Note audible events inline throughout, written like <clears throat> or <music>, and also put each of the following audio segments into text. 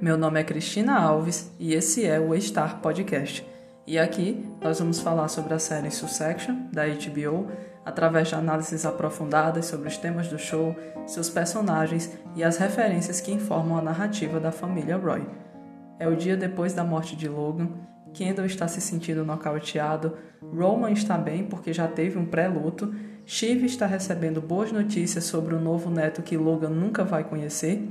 Meu nome é Cristina Alves e esse é o Star Podcast. E aqui nós vamos falar sobre a série Succession, da HBO, através de análises aprofundadas sobre os temas do show, seus personagens e as referências que informam a narrativa da família Roy. É o dia depois da morte de Logan, Kendall está se sentindo nocauteado, Roman está bem porque já teve um pré-luto, Shiv está recebendo boas notícias sobre o novo neto que Logan nunca vai conhecer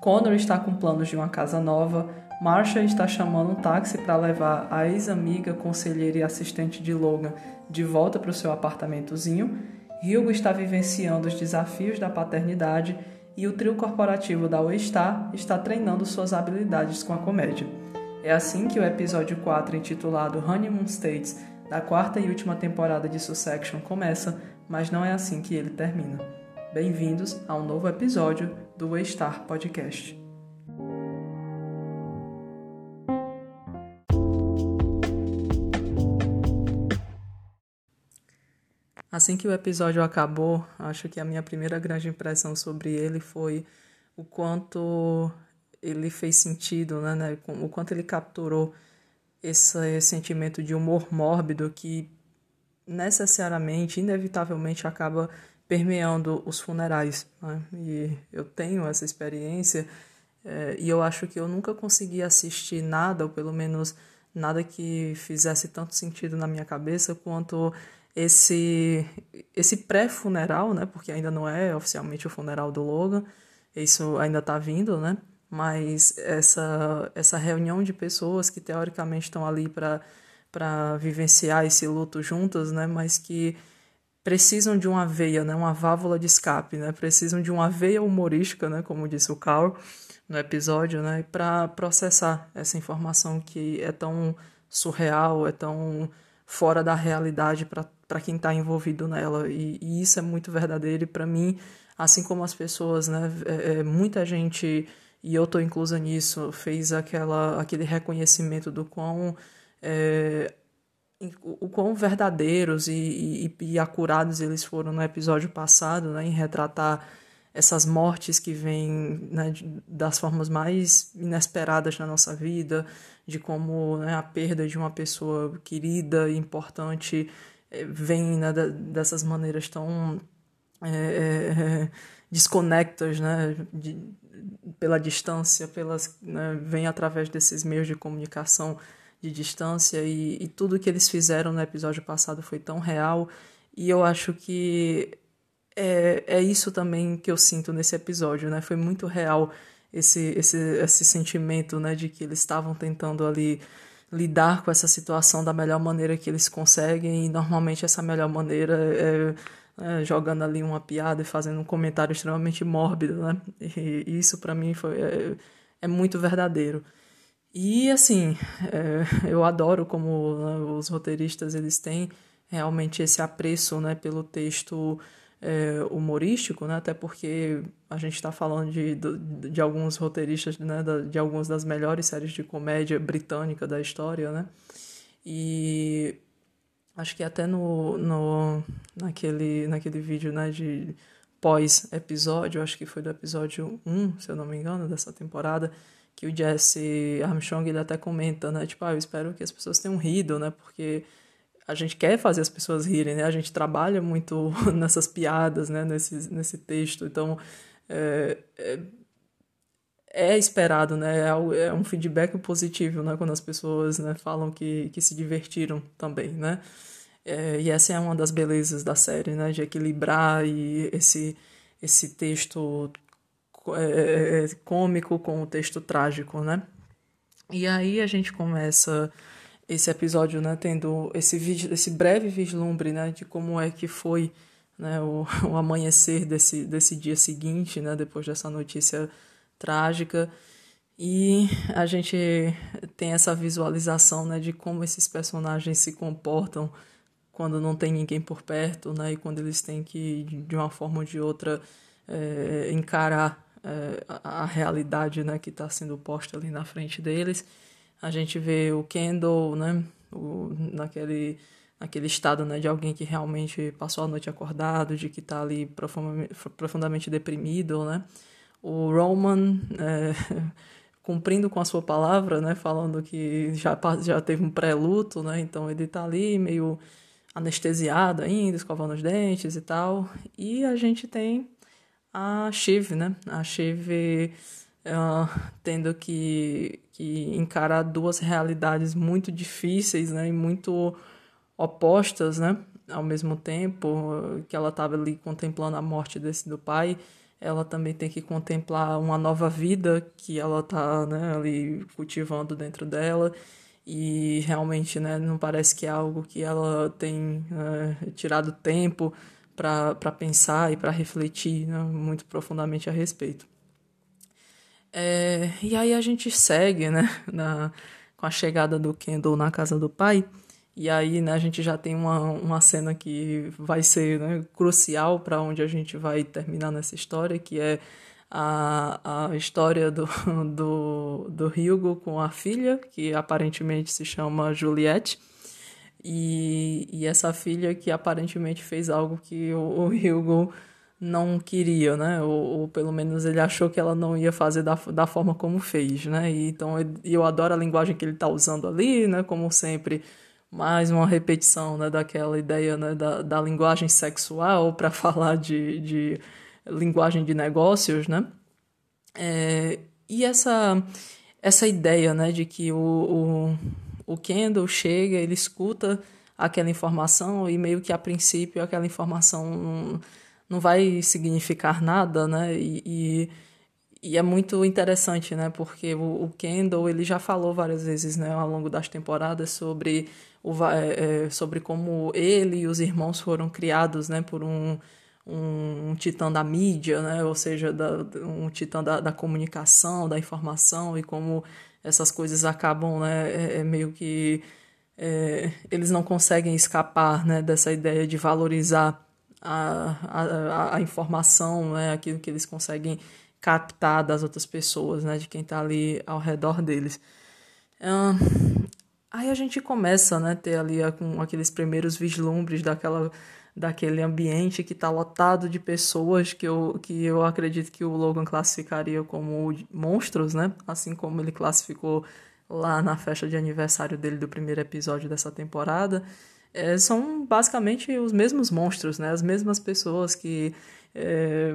Connor está com planos de uma casa nova. Marsha está chamando um táxi para levar a ex-amiga, conselheira e assistente de Logan de volta para o seu apartamentozinho. Hugo está vivenciando os desafios da paternidade e o trio corporativo da Waystar está treinando suas habilidades com a comédia. É assim que o episódio 4, intitulado Honeymoon States, da quarta e última temporada de Succession começa, mas não é assim que ele termina. Bem-vindos a um novo episódio do Star Podcast. Assim que o episódio acabou, acho que a minha primeira grande impressão sobre ele foi o quanto ele fez sentido, né, né o quanto ele capturou esse sentimento de humor mórbido que necessariamente, inevitavelmente acaba permeando os funerais. Né? E eu tenho essa experiência é, e eu acho que eu nunca consegui assistir nada, ou pelo menos nada que fizesse tanto sentido na minha cabeça quanto esse esse pré-funeral, né? Porque ainda não é oficialmente o funeral do Logan, isso ainda está vindo, né? Mas essa essa reunião de pessoas que teoricamente estão ali para para vivenciar esse luto juntas, né? Mas que precisam de uma veia, né, uma válvula de escape, né, precisam de uma veia humorística, né, como disse o Carl no episódio, né, para processar essa informação que é tão surreal, é tão fora da realidade para quem está envolvido nela. E, e, isso é muito verdadeiro. E para mim, assim como as pessoas, né, é, é, muita gente, e eu estou inclusa nisso, fez aquela, aquele reconhecimento do quão é, o quão verdadeiros e, e, e, acurados eles foram no episódio passado, né, em retratar essas mortes que vêm né, das formas mais inesperadas na nossa vida, de como né, a perda de uma pessoa querida e importante eh, vem né, dessas maneiras tão é, é, desconectas, né, de, pela distância, pelas, né, vem através desses meios de comunicação de distância e, e tudo que eles fizeram no episódio passado foi tão real e eu acho que é, é isso também que eu sinto nesse episódio, né? Foi muito real esse, esse, esse sentimento, né, de que eles estavam tentando ali lidar com essa situação da melhor maneira que eles conseguem e normalmente essa melhor maneira é, é jogando ali uma piada e fazendo um comentário extremamente mórbido, né? E, isso para mim foi é, é muito verdadeiro. E assim, é, <laughs> eu adoro como né, os roteiristas eles têm realmente esse apreço né, pelo texto é, humorístico, né, até porque a gente está falando de, de, de, alguns roteiristas né, de algumas das melhores séries de comédia britânica da história, né? E acho que até no, no naquele, naquele vídeo né, de pós-episódio, acho que foi do episódio 1, se eu não me engano, dessa temporada, que o Jesse Armstrong ele até comenta, né? Tipo, ah, eu espero que as pessoas tenham rido, né? Porque a gente quer fazer as pessoas rirem, né? A gente trabalha muito <laughs> nessas piadas, né? Nesse, nesse texto. Então, é, é, é esperado, né? É, é, um feedback positivo, né? Quando as pessoas né, falam que, que se divertiram também, né? É, e essa é uma das belezas da série, né? De equilibrar e esse, esse texto é, é, é, cômico com o texto trágico, né? E aí a gente começa esse episódio, né, tendo esse, esse breve vislumbre, né, de como é que foi, né, o, <laughs> o amanhecer desse, desse dia seguinte, né, depois dessa notícia trágica. E a gente tem essa visualização, né, de como esses personagens se comportam quando não tem ninguém por perto, né, e quando eles têm que, de uma forma ou de outra, é, encarar é, a, realidade né, que está sendo posta ali na frente deles. A gente vê o Kendall né, o, naquele, naquele estado né, de alguém que realmente passou a noite acordado, de que está ali profundamente, profundamente, deprimido. Né? O Roman é, <laughs> cumprindo com a sua palavra, né, falando que já, já teve um pré-luto, né, então ele está ali meio anestesiado ainda, escovando os dentes e tal. E a gente tem a Shiv, né, a Shiv uh, tendo que, que encarar duas realidades muito difíceis, né, e muito opostas, né, ao mesmo tempo que ela estava ali contemplando a morte desse do pai, ela também tem que contemplar uma nova vida que ela está né, ali cultivando dentro dela. E realmente né, não parece que é algo que ela tem é, tirado tempo para pensar e para refletir né, muito profundamente a respeito. É, e aí a gente segue né, na, com a chegada do Kendall na casa do pai e aí, né, a gente já tem uma, uma cena que vai ser né, crucial para onde a gente vai terminar nessa história, que é a, a história do, do, do Hugo com a filha, que aparentemente se chama Juliette. E, e essa filha que aparentemente fez algo que o, o Hugo não queria, né? Ou, ou, pelo menos ele achou que ela não ia fazer da, da forma como fez, né? E, então eu adoro a linguagem que ele está usando ali, né? Como sempre mais uma repetição né, daquela ideia né, da, da linguagem sexual para <laughs> falar de, de linguagem de negócios, né? É, e essa, essa ideia né, de que o, o, o Kendall chega, ele escuta aquela informação e meio que a princípio aquela informação não, não vai significar nada, né? E, e, e, é muito interessante, né? Porque o, o Kendall ele já falou várias vezes, né, ao longo das temporadas sobre o, é, é, sobre como ele e os irmãos foram criados né, por um, um, um titã da mídia, né, ou seja, da, um titã da, da comunicação, da informação, e como essas coisas acabam né, é, é meio que. É, eles não conseguem escapar né, dessa ideia de valorizar a, a, a informação, né, aquilo que eles conseguem captar das outras pessoas, né, de quem está ali ao redor deles. Aí a gente começa, né, ter ali com aqueles primeiros vislumbres daquela daquele ambiente que está lotado de pessoas que eu, que eu acredito que o Logan classificaria como monstros, né? Assim como ele classificou lá na festa de aniversário dele do primeiro episódio dessa temporada. É, são basicamente os mesmos monstros, né? As mesmas pessoas que. É,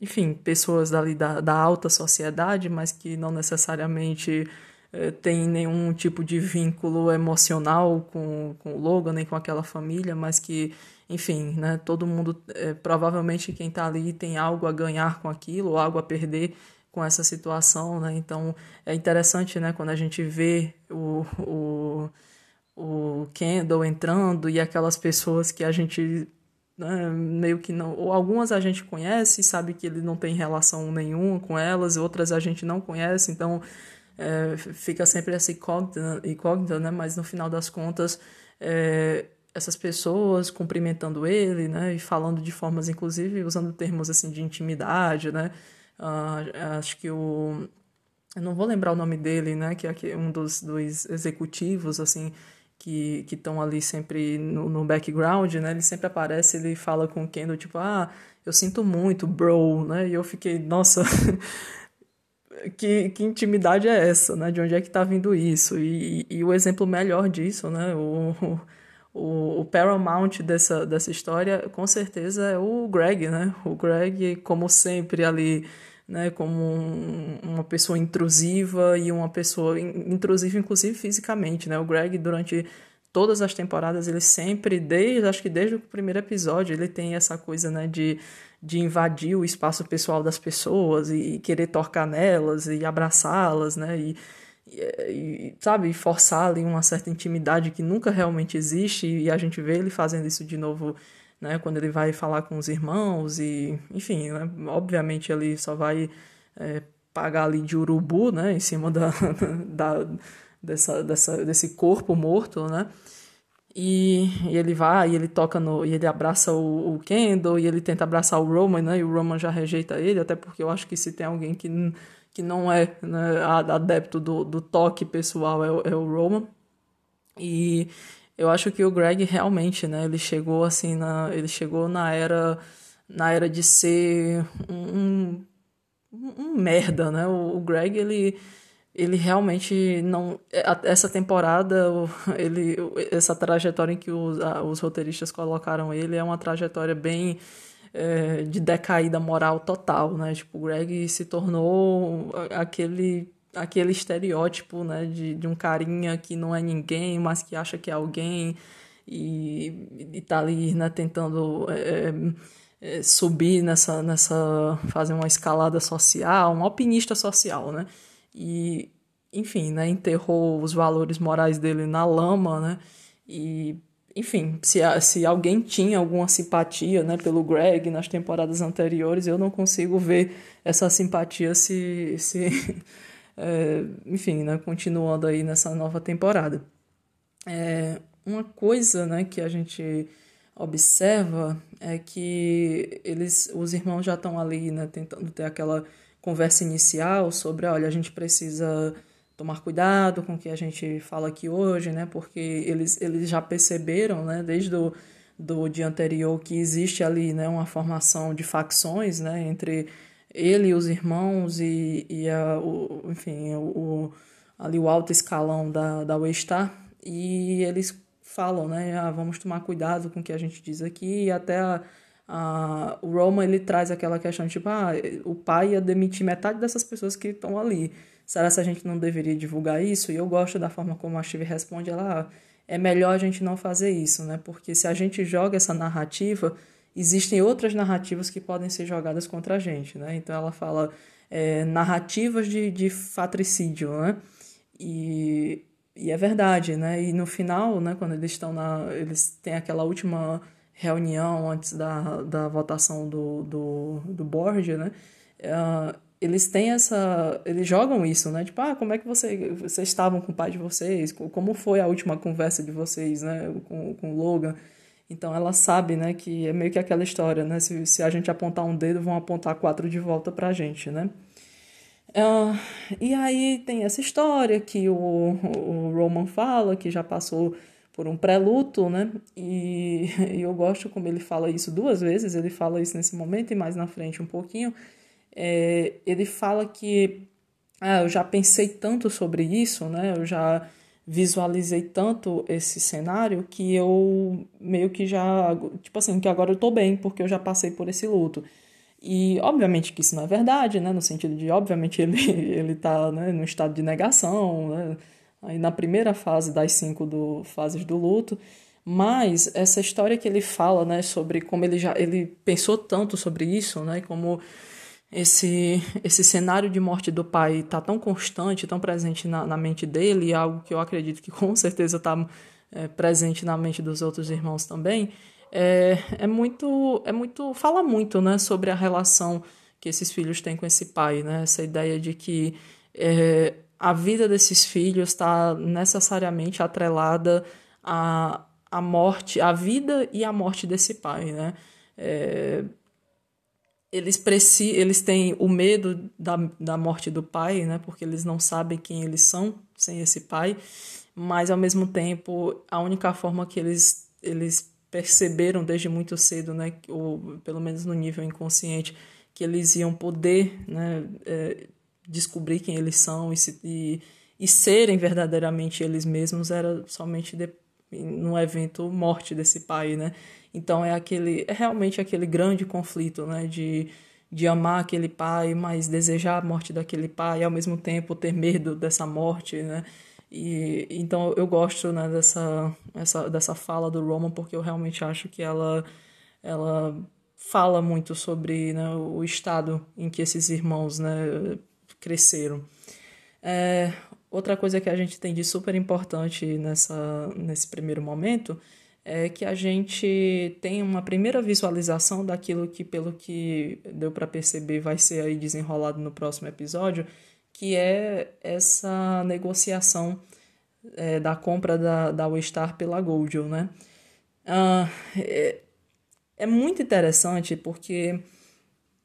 enfim, pessoas dali da, da alta sociedade, mas que não necessariamente eh, tem nenhum tipo de vínculo emocional com, com o Logan, nem com aquela família, mas que, enfim, né, todo mundo, é, provavelmente quem está ali tem algo a ganhar com aquilo, algo a perder com essa situação, né? Então é interessante, né, quando a gente vê o, o, o Kendall entrando e aquelas pessoas que a gente né, meio que não, ou algumas a gente conhece, sabe que ele não tem relação nenhuma com elas, outras a gente não conhece, então é, fica sempre essa incógnita, incógnita, né? Mas no final das contas, é, essas pessoas cumprimentando ele, né? E falando de formas, inclusive, usando termos assim de intimidade, né? Uh, acho que o eu não vou lembrar o nome dele, né? Que é um dos, dos executivos, assim, que estão ali sempre no, no, background, né? Ele sempre aparece, ele fala com o Kendall, tipo, ah, eu sinto muito, bro, né? E eu fiquei, nossa, <laughs> que, que intimidade é essa, né? De onde é que está vindo isso? E, e, e, o exemplo melhor disso, né? O, o, o paramount dessa, dessa história, com certeza, é o Greg, né? O Greg, como sempre, ali, né? Como um, uma pessoa intrusiva e uma pessoa intrusiva, inclusive fisicamente, né? O Greg, durante todas as temporadas, ele sempre, desde, acho que desde o primeiro episódio, ele tem essa coisa, né? De de invadir o espaço pessoal das pessoas e, querer tocar nelas e abraçá-las, né? E, e, sabe, forçar ali uma certa intimidade que nunca realmente existe e a gente vê ele fazendo isso de novo, né? Quando ele vai falar com os irmãos e, enfim, né? obviamente ele só vai é, pagar ali de urubu, né? Em cima da, <laughs> da dessa, dessa, desse corpo morto, né? E, e, ele vai, e ele toca no. E ele abraça o, o, Kendall, e ele tenta abraçar o Roman, né? E o Roman já rejeita ele, até porque eu acho que se tem alguém que, que não é né, adepto do, do toque pessoal é, é o Roman. E eu acho que o Greg realmente, né? Ele chegou assim na. Ele chegou na era. Na era de ser um, um, um merda, né? O, o Greg, ele ele realmente não essa temporada ele essa trajetória em que os, os roteiristas colocaram ele é uma trajetória bem é, de decaída moral total né? Tipo o Greg se tornou aquele aquele estereótipo né? De, de um carinha que não é ninguém mas que acha que é alguém e, e tá ali né? Tentando é, é, subir nessa nessa fazer uma escalada social um alpinista social né? E, enfim, né, enterrou os valores morais dele na lama, né, e, enfim, se, se alguém tinha alguma simpatia, né, pelo Greg nas temporadas anteriores, eu não consigo ver essa simpatia se, se <laughs> é, enfim, né, continuando aí nessa nova temporada. É, uma coisa, né, que a gente observa é que eles, os irmãos já estão ali, né, tentando ter aquela conversa inicial sobre, olha, a gente precisa tomar cuidado com o que a gente fala aqui hoje, né? Porque eles, eles já perceberam, né, desde o do dia anterior que existe ali, né, uma formação de facções, né, entre ele e os irmãos e, e a, o, enfim, o, ali o alto escalão da, da Waystar. E eles falam, né, ah, vamos tomar cuidado com o que a gente diz aqui. E até a, Uh, o Roman ele traz aquela questão tipo, ah, o pai ia demitir metade dessas pessoas que estão ali. Será que a gente não deveria divulgar isso? E eu gosto da forma como a Steve responde, ela, ah, é melhor a gente não fazer isso, né? Porque se a gente joga essa narrativa, existem outras narrativas que podem ser jogadas contra a gente, né? Então ela fala é, narrativas de, de fatricídio, né? E, e é verdade, né? E no final, né, quando eles estão na... eles têm aquela última reunião antes da, da votação do, do, do board, né? Uh, eles têm essa. Eles jogam isso, né? Tipo, ah, como é que você, vocês estavam com o pai de vocês? Como foi a última conversa de vocês, né? Com, com o Logan. Então ela sabe, né? Que é meio que aquela história, né? Se, se a gente apontar um dedo, vão apontar quatro de volta pra gente, né? Uh, e aí tem essa história que o, o Roman fala, que já passou por um pré-luto, né? E, <laughs> e, eu gosto como ele fala isso duas vezes, ele fala isso nesse momento e mais na frente um pouquinho. É, ele fala que ah, eu já pensei tanto sobre isso, né? Eu já visualizei tanto esse cenário que eu meio que já, tipo assim, que agora eu tô bem porque eu já passei por esse luto. E obviamente que isso não é verdade, né? No sentido de, obviamente, <laughs> ele, ele tá né, no estado de negação, né? aí na primeira fase das cinco do, fases do luto, mas essa história que ele fala, né, sobre como ele já ele pensou tanto sobre isso, né, como esse esse cenário de morte do pai está tão constante, tão presente na, na mente dele, e algo que eu acredito que <laughs> com certeza está é, presente na mente dos outros irmãos também, é, é muito é muito fala muito, né, sobre a relação que esses filhos têm com esse pai, né, essa ideia de que é, a vida desses filhos está necessariamente atrelada à, à morte, à vida e à morte desse pai, né? É, eles, preci eles têm o medo da, da morte do pai, né? Porque eles não sabem quem eles são sem esse pai, mas ao mesmo tempo a única forma que eles, eles perceberam desde muito cedo, né? Ou pelo menos no nível inconsciente, que eles iam poder, né? É, descobrir quem eles são e, se, e, e serem verdadeiramente eles mesmos era somente de, no evento morte desse pai, né? Então é aquele é realmente aquele grande conflito, né, de de amar aquele pai, mas desejar a morte daquele pai e ao mesmo tempo ter medo dessa morte, né? E então eu gosto, né, dessa essa dessa fala do Roman porque eu realmente acho que ela ela fala muito sobre né, o estado em que esses irmãos né, cresceram. É, outra coisa que a gente tem de super importante nessa, nesse primeiro momento é que a gente tem uma primeira visualização daquilo que, pelo que deu para perceber, vai ser aí desenrolado no próximo episódio, que é essa negociação é, da compra da, da Waystar pela Goldil, né? Ah, é, é muito interessante porque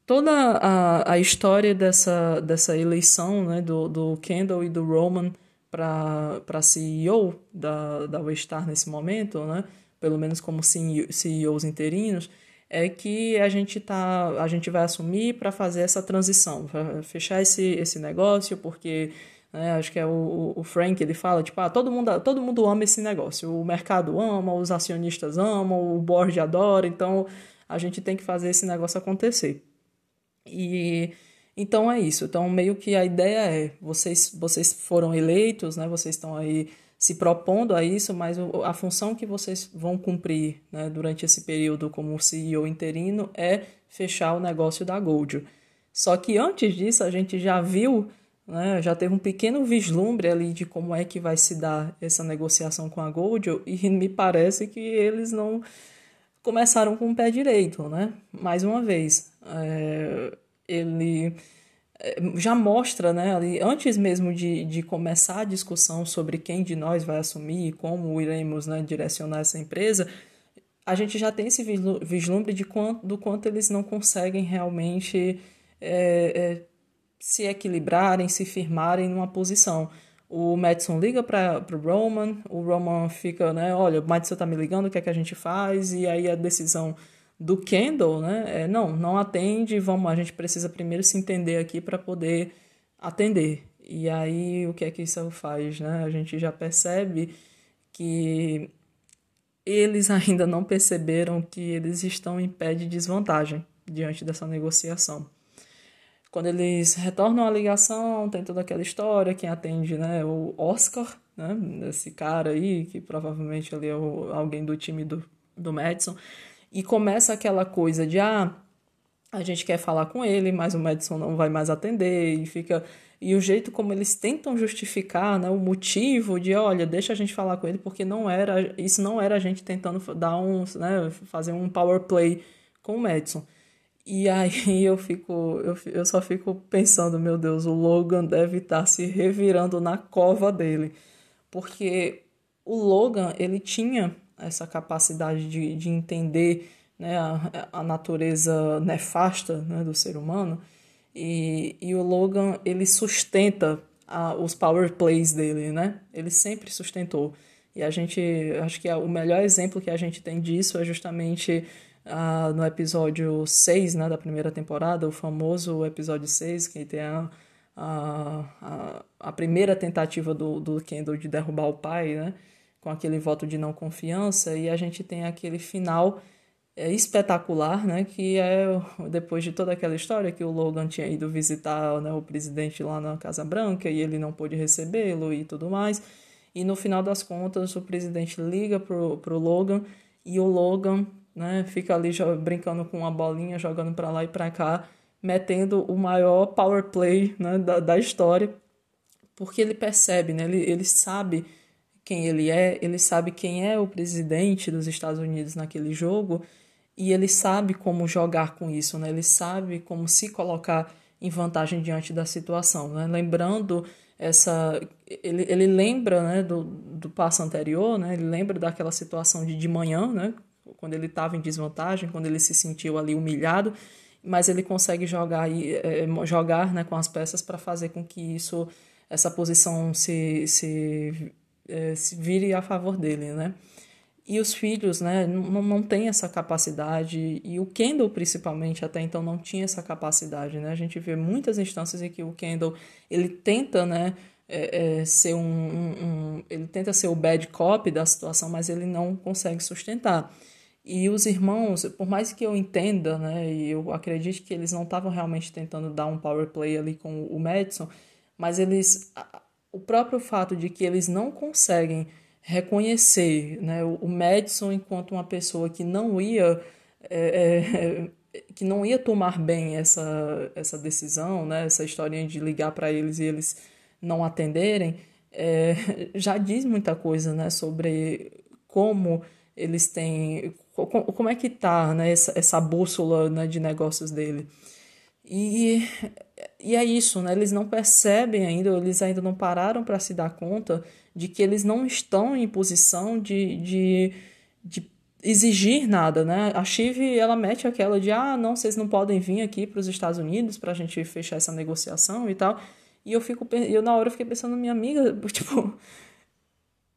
toda a, a história dessa, dessa eleição né, do, do Kendall e do Roman para CEO da, da Waystar nesse momento, né, pelo menos como CEOs interinos, é que a gente, tá, a gente vai assumir para fazer essa transição, para fechar esse, esse negócio, porque né? Acho que é o, o Frank, ele fala, tipo, ah, todo mundo, todo mundo ama esse negócio. O mercado ama, os acionistas amam, o board adora, então a gente tem que fazer esse negócio acontecer. E então é isso. Então meio que a ideia é, vocês vocês foram eleitos, né? Vocês estão aí se propondo a isso, mas a função que vocês vão cumprir né, durante esse período como CEO interino é fechar o negócio da Gold. Só que antes disso a gente já viu né, já teve um pequeno vislumbre ali de como é que vai se dar essa negociação com a Gold e me parece que eles não começaram com o pé direito, né? Mais uma vez, é, ele é, já mostra, né, ali, antes mesmo de, de começar a discussão sobre quem de nós vai assumir e como iremos né, direcionar essa empresa, a gente já tem esse vislumbre de quanto, do quanto eles não conseguem realmente é, é, se equilibrarem, se firmarem numa posição. O Madison liga para o Roman, o Roman fica, né, olha, o Madison tá me ligando, o que é que a gente faz? E aí a decisão do Kendall, né, é, não, não atende, vamos, a gente precisa primeiro se entender aqui para poder atender. E aí o que é que isso faz, né? A gente já percebe que eles ainda não perceberam que eles estão em pé de desvantagem diante dessa negociação. Quando eles retornam a ligação, tem toda aquela história, quem atende, né, o Oscar, né, esse cara aí, que provavelmente ali é o, alguém do time do, do Madison, e começa aquela coisa de, ah, a gente quer falar com ele, mas o Madison não vai mais atender, e fica... E o jeito como eles tentam justificar, né, o motivo de, olha, deixa a gente falar com ele, porque não era, isso não era a gente tentando dar um, né, fazer um power play com o Madison. E aí <laughs> eu fico, eu, eu só fico pensando, meu Deus, o Logan deve estar se revirando na cova dele. Porque o Logan, ele tinha essa capacidade de, de entender né, a, a natureza nefasta né, do ser humano. E, e o Logan, ele sustenta a, os power plays dele, né? Ele sempre sustentou. E a gente, acho que é o melhor exemplo que a gente tem disso é justamente ah, no episódio 6 né, da primeira temporada, o famoso episódio 6, que tem a, a, a, primeira tentativa do, do Kendall de derrubar o pai, né, com aquele voto de não confiança, e a gente tem aquele final é, espetacular, né, que é depois de toda aquela história que o Logan tinha ido visitar né, o presidente lá na Casa Branca e ele não pôde recebê-lo e tudo mais. E no final das contas, o presidente liga pro, pro Logan e o Logan né? Fica ali brincando com uma bolinha, jogando para lá e para cá, metendo o maior power play né, da, da história, porque ele percebe, né? Ele, ele sabe quem ele é, ele sabe quem é o presidente dos Estados Unidos naquele jogo e ele sabe como jogar com isso, né? Ele sabe como se colocar em vantagem diante da situação, né? Lembrando essa ele, ele lembra né, do, do passo anterior, né, ele lembra daquela situação de de manhã, né, quando ele estava em desvantagem, quando ele se sentiu ali humilhado, mas ele consegue jogar, é, jogar né, com as peças para fazer com que isso, essa posição se, se, é, se vire a favor dele, né? E os filhos, né, não, não têm essa capacidade, e o Kendall, principalmente, até então não tinha essa capacidade, né? A gente vê muitas instâncias em que o Kendall, ele tenta, né, é, é, ser um, um, um, ele tenta ser o bad cop da situação, mas ele não consegue sustentar. E os irmãos, por mais que eu entenda, né, e eu acredite que eles não estavam realmente tentando dar um power play ali com o Madison, mas eles o próprio fato de que eles não conseguem reconhecer, né, o Madison enquanto uma pessoa que não ia é, é, <laughs> que não ia tomar bem essa essa decisão, né, essa historinha de ligar para eles e eles não atenderem, é, <laughs> já diz muita coisa, né, sobre como eles têm como é que tá né, essa, essa bússola né, de negócios dele. E, e é isso, né? Eles não percebem ainda, eles ainda não pararam para se dar conta de que eles não estão em posição de, de, de exigir nada, né? A Chive, ela mete aquela de, ah, não, vocês não podem vir aqui para os Estados Unidos para a gente fechar essa negociação e tal. E eu fico, eu na hora fiquei pensando, minha amiga, <laughs> tipo,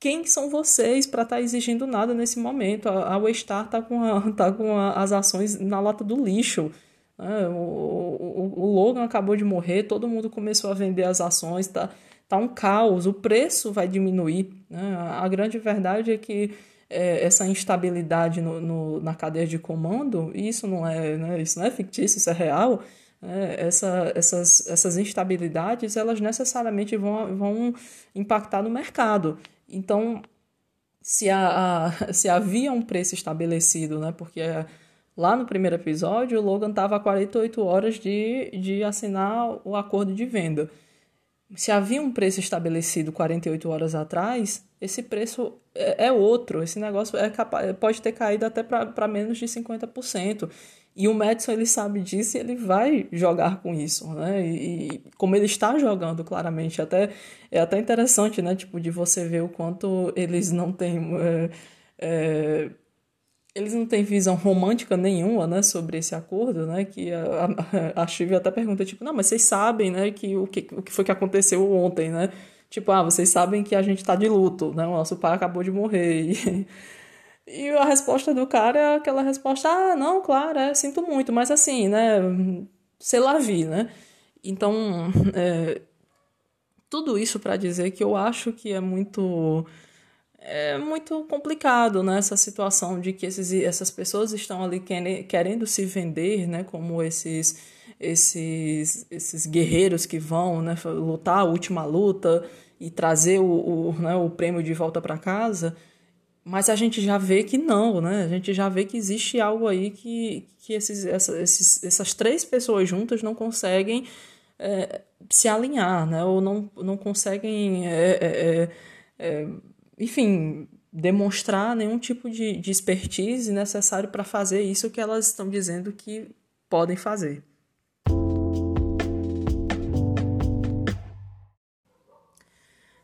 quem são vocês para estar tá exigindo nada nesse momento? A, Waystar está com, a, <laughs> tá com a, as ações na lata do lixo. Né? O, o, o, Logan acabou de morrer, todo mundo começou a vender as ações, tá, tá um caos, o preço vai diminuir. Né? A grande verdade é que é, essa instabilidade no, no, na cadeia de comando, isso não é, né, isso não é fictício, isso é real, é, essa, essas, essas instabilidades, elas necessariamente vão, vão impactar no mercado. Então, se, a, <laughs> a, se havia um preço estabelecido, né, porque lá no primeiro episódio o Logan estava a 48 horas de, de assinar o acordo de venda. Se havia um preço estabelecido 48 horas atrás, esse preço é, é outro. Esse negócio é capaz, pode ter caído até para menos de 50%. E o Madison ele sabe disso e ele vai jogar com isso, né? E, e, como ele está jogando claramente, até é até interessante, né? Tipo de você ver o quanto eles não têm é, é, eles não têm visão romântica nenhuma, né, sobre esse acordo, né? Que a, a, a até pergunta tipo, não, mas vocês sabem, né? Que o que o que foi que aconteceu ontem, né? Tipo, ah, vocês sabem que a gente tá de luto, né? O nosso pai acabou de morrer. <laughs> E, e a resposta do cara é aquela resposta: ah, não, claro, é, sinto muito, mas assim, né? Sei lá, vi, né? Então, é, tudo isso para dizer que eu acho que é muito. É muito complicado né, essa situação de que esses, essas pessoas estão ali querendo se vender né, como esses esses, esses guerreiros que vão né, lutar a última luta e trazer o, o, né, o prêmio de volta para casa, mas a gente já vê que não, né? A gente já vê que existe algo aí que, que esses, essa, esses, essas três pessoas juntas não conseguem é, se alinhar, né? Ou não, não conseguem, é, é, enfim, demonstrar nenhum tipo de, de expertise necessário para fazer isso que elas estão dizendo que podem fazer.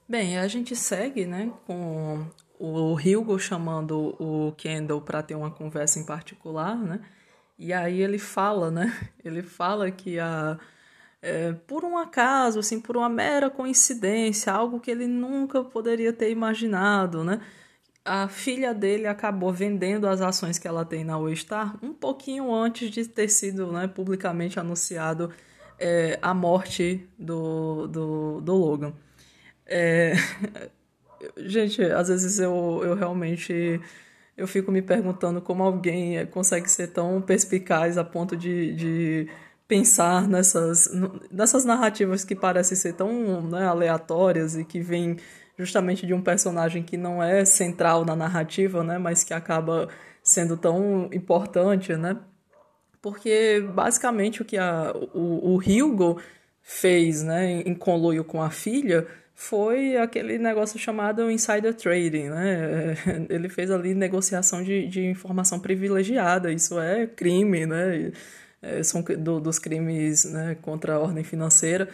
Bem, a gente segue, né, com o Hugo chamando o Kendall para ter uma conversa em particular, né? E aí ele fala, né? Ele fala que a é, por um acaso, assim, por uma mera coincidência, algo que ele nunca poderia ter imaginado, né? A filha dele acabou vendendo as ações que ela tem na Waystar um pouquinho antes de ter sido né, publicamente anunciado é, a morte do, do, do Logan. É... <laughs> Gente, às vezes eu, eu realmente eu fico me perguntando como alguém consegue ser tão perspicaz a ponto de, de pensar nessas, nessas narrativas que parecem ser tão né, aleatórias e que vêm justamente de um personagem que não é central na narrativa, né, mas que acaba sendo tão importante, né? Porque basicamente o que a, o, o Hugo fez, né, em conluio com a filha, foi aquele negócio chamado insider trading, né? <laughs> Ele fez ali negociação de, de informação privilegiada, isso é crime, né? É, são do, dos crimes né, contra a ordem financeira.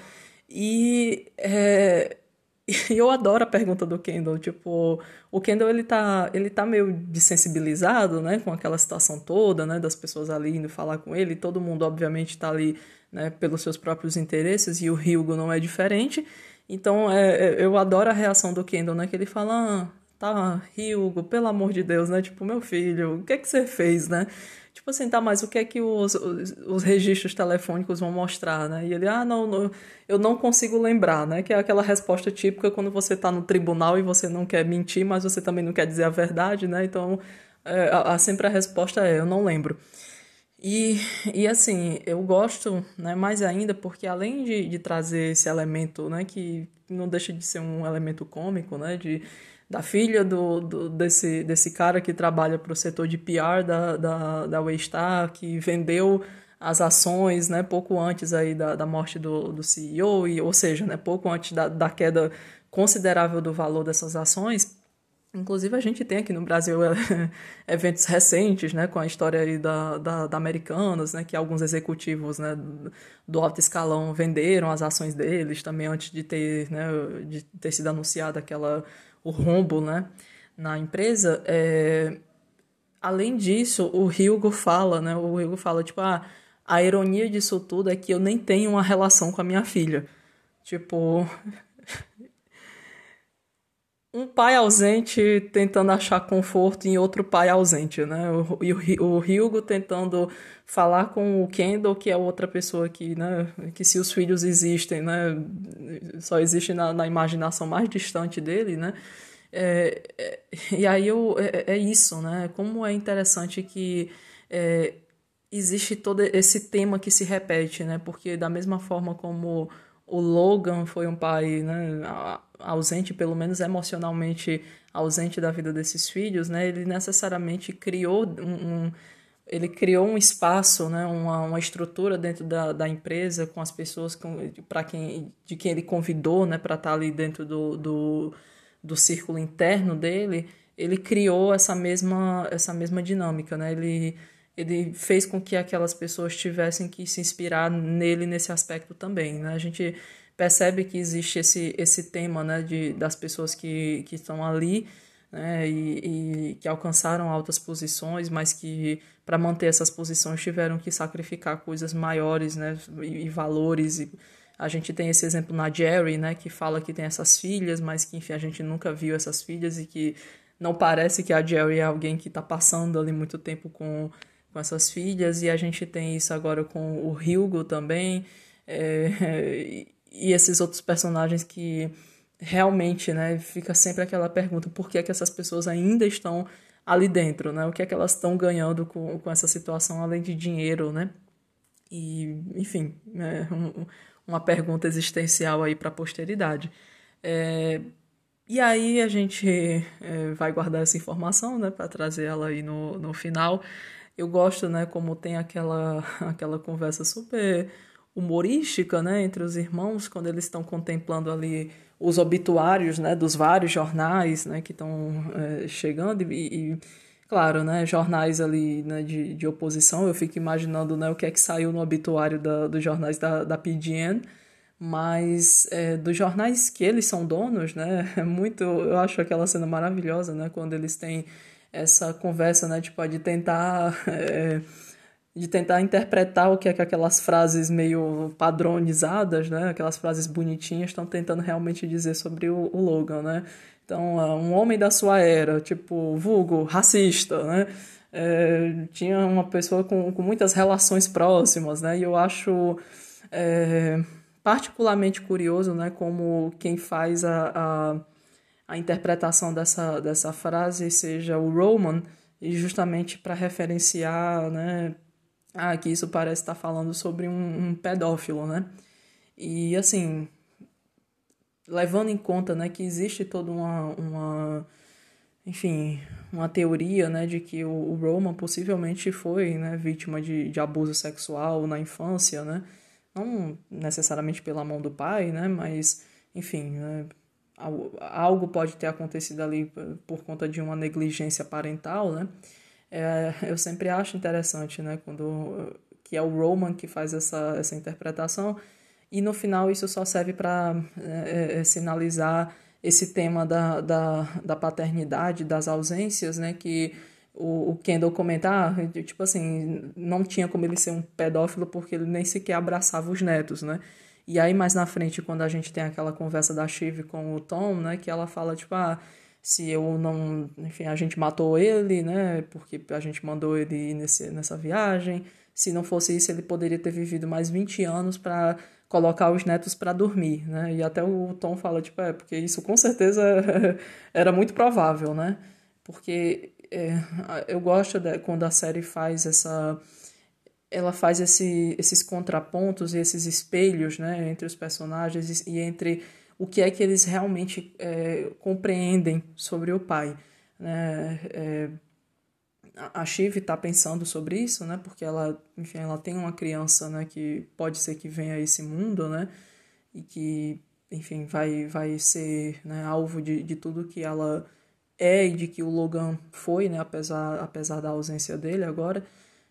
E é, <laughs> eu adoro a pergunta do Kendall, tipo, o Kendall ele tá, ele tá meio desensibilizado, né, com aquela situação toda, né, das pessoas ali indo falar com ele, todo mundo obviamente está ali, né, pelos seus próprios interesses e o Hugo não é diferente. Então, é, é, eu adoro a reação do Kendall, né? Que ele fala, ah, tá, Hugo, pelo amor de Deus, né? Tipo, meu filho, o que é que você fez, né? Tipo assim, tá, mas o que é que os, os, os registros telefônicos vão mostrar, né? E ele, ah, não, não, eu não consigo lembrar, né? Que é aquela resposta típica quando você tá no tribunal e você não quer mentir, mas você também não quer dizer a verdade, né? Então, é, a, a, sempre a resposta é, eu não lembro. E, e assim, eu gosto né, mais ainda porque além de, de trazer esse elemento, né, que não deixa de ser um elemento cômico, né, de, da filha do, do desse, desse cara que trabalha para o setor de PR da, da, da Waystar, que vendeu as ações né, pouco antes aí da, da morte do, do CEO, e, ou seja, né, pouco antes da, da queda considerável do valor dessas ações, Inclusive, a gente tem aqui no Brasil é, <laughs> eventos recentes, né, com a história aí da, da, da Americanas, né, que alguns executivos né, do alto escalão venderam as ações deles também antes de ter, né, de ter sido anunciado aquela, o rombo né, na empresa. É, além disso, o Hugo fala, né, o Hugo fala, tipo, ah, a ironia disso tudo é que eu nem tenho uma relação com a minha filha. Tipo, um pai ausente tentando achar conforto em outro pai ausente, né? E o, o, o Hyugo tentando falar com o Kendall, que é outra pessoa que, né, que se os filhos existem, né, só existe na, na imaginação mais distante dele, né? É, é, e aí eu, é, é, isso, né? Como é interessante que é, existe todo esse tema que se repete, né? Porque da mesma forma como o Logan foi um pai né, ausente, pelo menos emocionalmente ausente da vida desses filhos, né, ele necessariamente criou um, um ele criou um espaço, né, uma, uma estrutura dentro da, da empresa com as pessoas para quem de quem ele convidou, né, para estar tá ali dentro do, do, do círculo interno dele, ele criou essa mesma essa mesma dinâmica, né? Ele ele fez com que aquelas pessoas tivessem que se inspirar nele nesse aspecto também, né? A gente percebe que existe esse, esse tema, né, de, das pessoas que, que estão ali, né, e, e que alcançaram altas posições, mas que para manter essas posições tiveram que sacrificar coisas maiores, né, e, e valores, e a gente tem esse exemplo na Jerry, né, que fala que tem essas filhas, mas que, enfim, a gente nunca viu essas filhas e que não parece que a Jerry é alguém que está passando ali muito tempo com com essas filhas, e a gente tem isso agora com o Hugo também, é, <laughs> e esses outros personagens que realmente, né, fica sempre aquela pergunta, por que é que essas pessoas ainda estão ali dentro, né, o que é que elas estão ganhando com, com essa situação, além de dinheiro, né, e, enfim, é um, uma pergunta existencial aí para a posteridade. É, e aí a gente é, vai guardar essa informação, né, para trazer ela aí no, no final, eu gosto, né, como tem aquela, <laughs> aquela conversa super humorística, né, entre os irmãos, quando eles estão contemplando ali os obituários, né, dos vários jornais, né, que estão é, chegando e, e, claro, né, jornais ali, né, de, de oposição, eu fico imaginando, né, o que é que saiu no obituário da, dos jornais da, da PGN, mas é, dos jornais que eles são donos, né, <laughs> é muito, eu acho aquela cena maravilhosa, né, quando eles têm essa conversa, né, tipo, de tentar <laughs> é, de tentar interpretar o que é que aquelas frases meio padronizadas, né, aquelas frases bonitinhas estão tentando realmente dizer sobre o, o Logan, né? Então, é, um homem da sua era, tipo, vulgo, racista, né? É, tinha uma pessoa com, com muitas relações próximas, né? E eu acho é, particularmente curioso, né, como quem faz a, a a interpretação dessa, dessa frase seja o Roman, e justamente para referenciar, né, ah, que isso parece estar falando sobre um, um, pedófilo, né? E assim, levando em conta, né, que existe toda uma, uma enfim, uma teoria, né, de que o, o Roman possivelmente foi, né, vítima de, de abuso sexual na infância, né? Não necessariamente pela mão do pai, né, mas enfim, né, algo pode ter acontecido ali por conta de uma negligência parental, né? É, eu sempre acho interessante, né, quando que é o Roman que faz essa, essa interpretação e no final isso só serve para é, é, sinalizar esse tema da, da, da paternidade, das ausências, né, que o, o Kendall comentar, ah, tipo assim, não tinha como ele ser um pedófilo porque ele nem sequer abraçava os netos, né? E aí, mais na frente, quando a gente tem aquela conversa da Shiv com o Tom, né, que ela fala, tipo, ah, se eu não. Enfim, a gente matou ele, né, porque a gente mandou ele ir nesse, nessa viagem. Se não fosse isso, ele poderia ter vivido mais 20 anos para colocar os netos para dormir, né? E até o Tom fala, tipo, é, porque isso com certeza <laughs> era muito provável, né? Porque é, eu gosto de, quando a série faz essa ela faz esse, esses contrapontos e esses espelhos né, entre os personagens e entre o que é que eles realmente é, compreendem sobre o pai. Né? É, a Shiv está pensando sobre isso, né? Porque ela, enfim, ela tem uma criança, né? Que pode ser que venha a esse mundo, né? E que, enfim, vai, vai ser né, alvo de, de tudo que ela é e de que o Logan foi, né? Apesar, apesar da ausência dele agora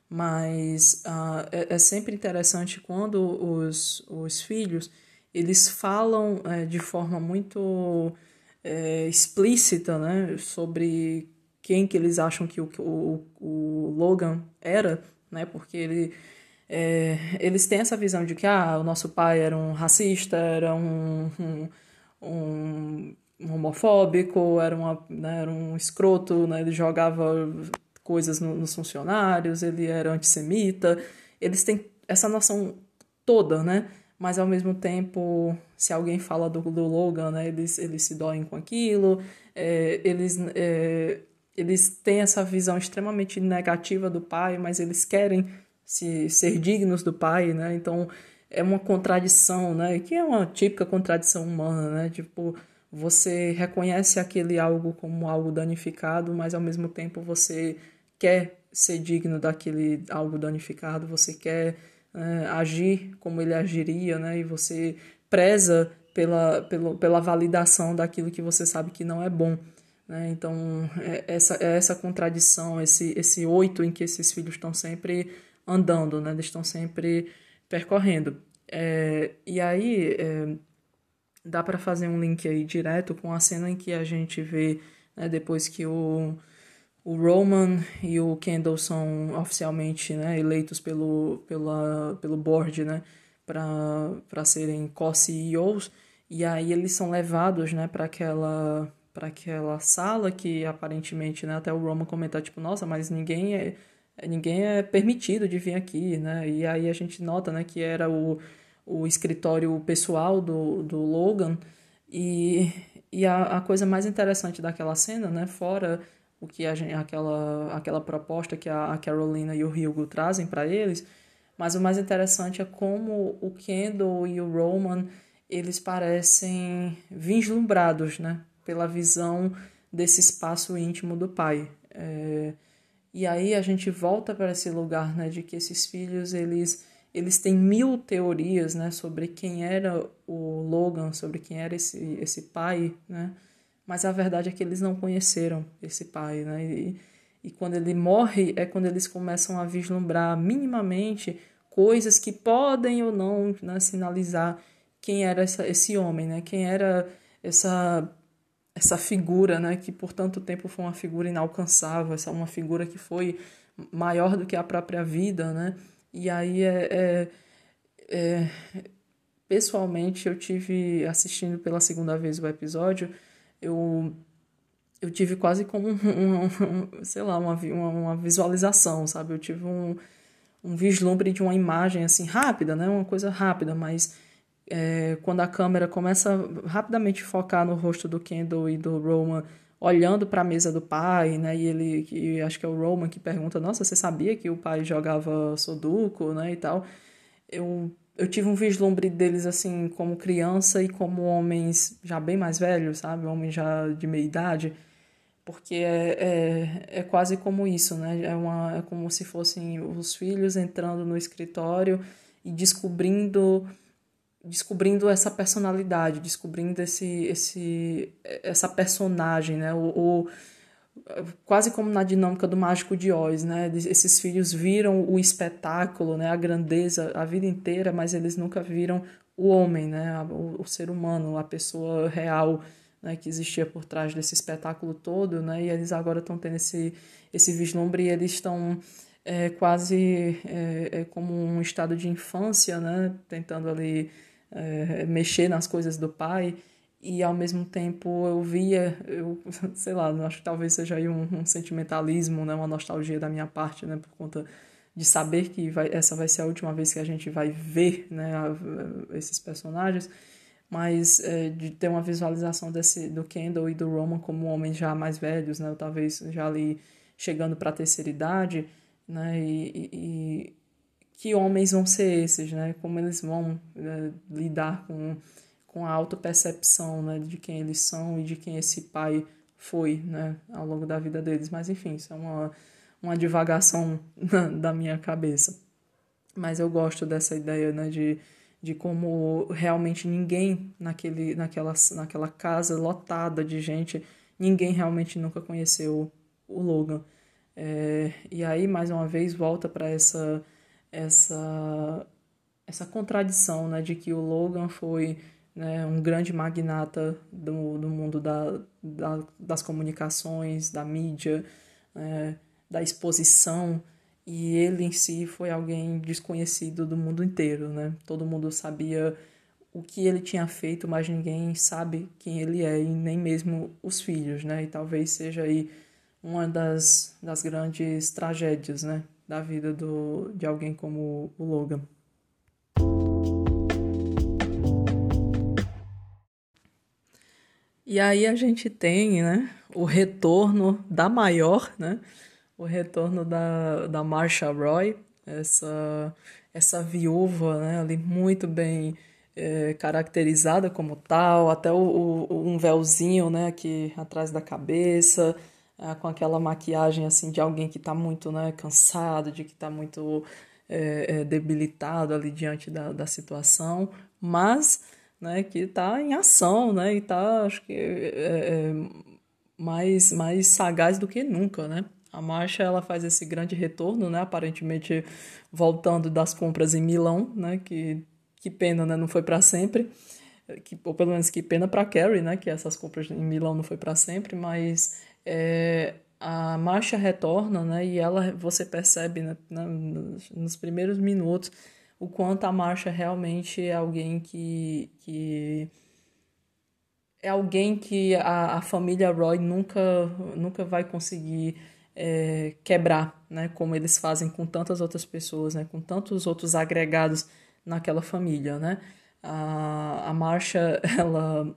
mas uh, é, é, sempre interessante quando os, os filhos eles falam é, de forma muito é, explícita né, sobre quem que eles acham que o, o, o Logan era, né, porque ele, é, eles têm essa visão de que ah, o nosso pai era um racista, era um, um, um homofóbico, era, uma, né, era um escroto, né, ele jogava coisas no, nos funcionários, ele era antissemita. Eles têm essa noção toda, né? Mas ao mesmo tempo, se alguém fala do, do Logan, né, eles, eles se doem com aquilo, é, eles, é, eles têm essa visão extremamente negativa do pai, mas eles querem se, ser dignos do pai, né? Então é uma contradição, né? Que é uma típica contradição humana, né? Tipo, você reconhece aquele algo como algo danificado, mas ao mesmo tempo você quer ser digno daquele algo danificado, você quer é, agir como ele agiria, né? E você preza pela, pela, pela validação daquilo que você sabe que não é bom. Né? Então, é essa, é essa contradição, esse, esse oito em que esses filhos estão sempre andando, né? eles estão sempre percorrendo. É, e aí, é, dá para fazer um link aí direto com a cena em que a gente vê, né, depois que o, o Roman e o Kendall são oficialmente né, eleitos pelo, pela, pelo board né, para serem co-CEOs, e aí eles são levados né, para aquela para aquela sala que aparentemente, né, até o Roman comentar tipo, nossa, mas ninguém é ninguém é permitido de vir aqui, né? E aí a gente nota, né, que era o o escritório pessoal do, do Logan. E, e a, a coisa mais interessante daquela cena, né, fora o que a gente, aquela, aquela proposta que a, a Carolina e o Hugo trazem para eles, mas o mais interessante é como o Kendall e o Roman eles parecem vislumbrados né, pela visão desse espaço íntimo do pai. É, e aí a gente volta para esse lugar né, de que esses filhos eles eles têm mil teorias, né, sobre quem era o Logan, sobre quem era esse, esse pai, né, mas a verdade é que eles não conheceram esse pai, né, e, e quando ele morre é quando eles começam a vislumbrar minimamente coisas que podem ou não né, sinalizar quem era essa, esse homem, né, quem era essa essa figura, né, que por tanto tempo foi uma figura inalcançável, essa uma figura que foi maior do que a própria vida, né, e aí é, é, é, pessoalmente eu tive assistindo pela segunda vez o episódio, eu eu tive quase como um, um, sei lá, uma, uma, uma, visualização, sabe? Eu tive um, um vislumbre de uma imagem assim rápida, né? Uma coisa rápida, mas é, quando a câmera começa rapidamente focar no rosto do Kendall e do Roman olhando para a mesa do pai, né? E ele, que acho que é o Roman que pergunta: "Nossa, você sabia que o pai jogava sudoku, né, e tal?" Eu eu tive um vislumbre deles assim como criança e como homens já bem mais velhos, sabe? Homens já de meia idade, porque é, é, é quase como isso, né? É, uma, é como se fossem os filhos entrando no escritório e descobrindo descobrindo essa personalidade, descobrindo esse, esse, essa personagem, né? O, o, quase como na dinâmica do Mágico de Oz, né? Esses filhos viram o espetáculo, né? A grandeza a vida inteira, mas eles nunca viram o homem, né? O, o ser humano, a pessoa real, né? Que existia por trás desse espetáculo todo, né? E eles agora estão tendo esse, esse vislumbre e eles estão é, quase é, é como um estado de infância, né? Tentando ali é, mexer nas coisas do pai e ao mesmo tempo eu via, eu <laughs> sei lá, acho que talvez seja aí um, um, sentimentalismo, né, uma nostalgia da minha parte, né, por conta de saber que vai, essa vai ser a última vez que a gente vai ver, né, esses personagens, mas é, de ter uma visualização desse do Kendall e do Roman como homens já mais velhos, né, talvez já ali chegando para a terceira idade, né, e, e, que homens vão ser esses, né? Como eles vão né, lidar com, com a autopercepção né, de quem eles são e de quem esse pai foi, né? Ao longo da vida deles. Mas, enfim, isso é uma, uma divagação <laughs> da minha cabeça. Mas eu gosto dessa ideia, né? De, de como realmente ninguém naquele, naquela, naquela casa lotada de gente, ninguém realmente nunca conheceu o Logan. É, e aí, mais uma vez, volta para essa essa, essa contradição né, de que o Logan foi né, um grande magnata do, do mundo da, da, das comunicações, da mídia, é, da exposição, e ele em si foi alguém desconhecido do mundo inteiro. Né? Todo mundo sabia o que ele tinha feito, mas ninguém sabe quem ele é, e nem mesmo os filhos, né? E talvez seja aí uma das, das grandes tragédias, né? Da vida do, de alguém como o Logan. E aí a gente tem, né, o retorno da maior, né, o retorno da, da Marsha Roy, essa, essa viúva, né, ali muito bem é, caracterizada como tal, até o, o, um véuzinho, né, aqui atrás da cabeça, é, com aquela maquiagem, assim, de alguém que está muito, né, cansado, de que está muito é, é, debilitado ali diante da, da situação, mas né, que está em ação, né, e está, acho que, é, é, mais, mais sagaz do que nunca, né. A Marcha, ela faz esse grande retorno, né, aparentemente voltando das compras em Milão, né, que, que pena, né, não foi para sempre, que, ou pelo menos que pena para Carrie, né, que essas compras em Milão não foi para sempre, mas é, a marcha retorna, né, e ela, você percebe né, nos primeiros minutos o quanto a Marcha realmente é alguém que, que é alguém que a, a família Roy nunca, nunca vai conseguir é, quebrar, né? Como eles fazem com tantas outras pessoas, né? Com tantos outros agregados naquela família, né? A, a Marcha, <laughs> ela,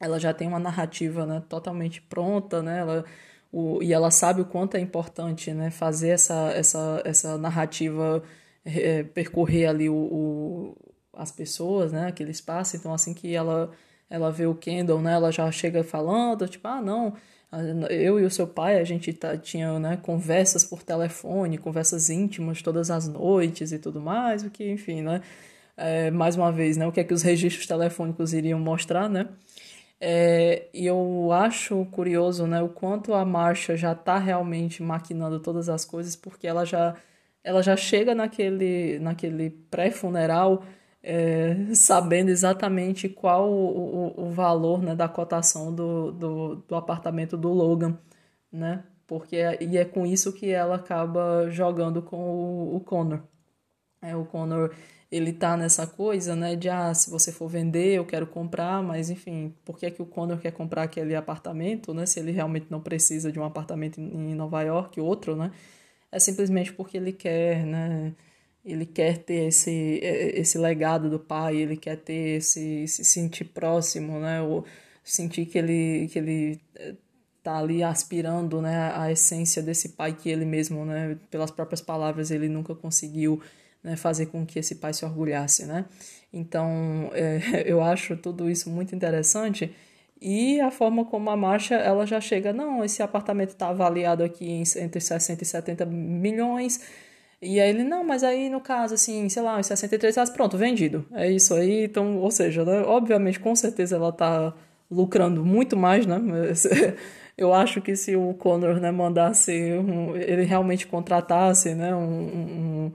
ela já tem uma narrativa né, totalmente pronta, né? Ela, o, e ela sabe o quanto é importante né, fazer essa, essa, essa narrativa é, percorrer ali o, o, as pessoas, né, aquele espaço. Então, assim que ela, ela vê o Kendall, né, ela já chega falando, tipo, ah, não, eu e o seu pai, a gente tá, tinha né, conversas por telefone, conversas íntimas todas as noites e tudo mais, o que, enfim, né, é, mais uma vez, né, o que é que os registros telefônicos iriam mostrar, né, é, e eu acho curioso, né, o quanto a Marcha já está realmente maquinando todas as coisas, porque ela já ela já chega naquele, naquele pré-funeral é, sabendo exatamente qual o, o, valor né, da cotação do, do, do apartamento do Logan, né? Porque, e é com isso que ela acaba jogando com o, o Connor. É, o Connor, ele tá nessa coisa, né, de, ah, se você for vender, eu quero comprar, mas, enfim, por que, é que o Connor quer comprar aquele apartamento, né, se ele realmente não precisa de um apartamento em Nova York, outro, né? É simplesmente porque ele quer, né? Ele quer ter esse, esse legado do pai, ele quer ter esse se sentir próximo, né? Ou sentir que ele que ele eh, tá ali aspirando, né, a essência desse pai que ele mesmo, né, pelas próprias palavras ele nunca conseguiu né, fazer com que esse pai se orgulhasse, né? Então, é, <laughs> eu acho tudo isso muito interessante e a forma como a marcha ela já chega, não, esse apartamento está avaliado aqui em entre 60 e 70 milhões. E aí ele, não, mas aí no caso, assim, sei lá, uns 63 reais, pronto, vendido. É isso aí, então, ou seja, né, obviamente, com certeza ela está lucrando muito mais, né? <laughs> Eu acho que se o Conor né, mandasse, um, ele realmente contratasse né, um, um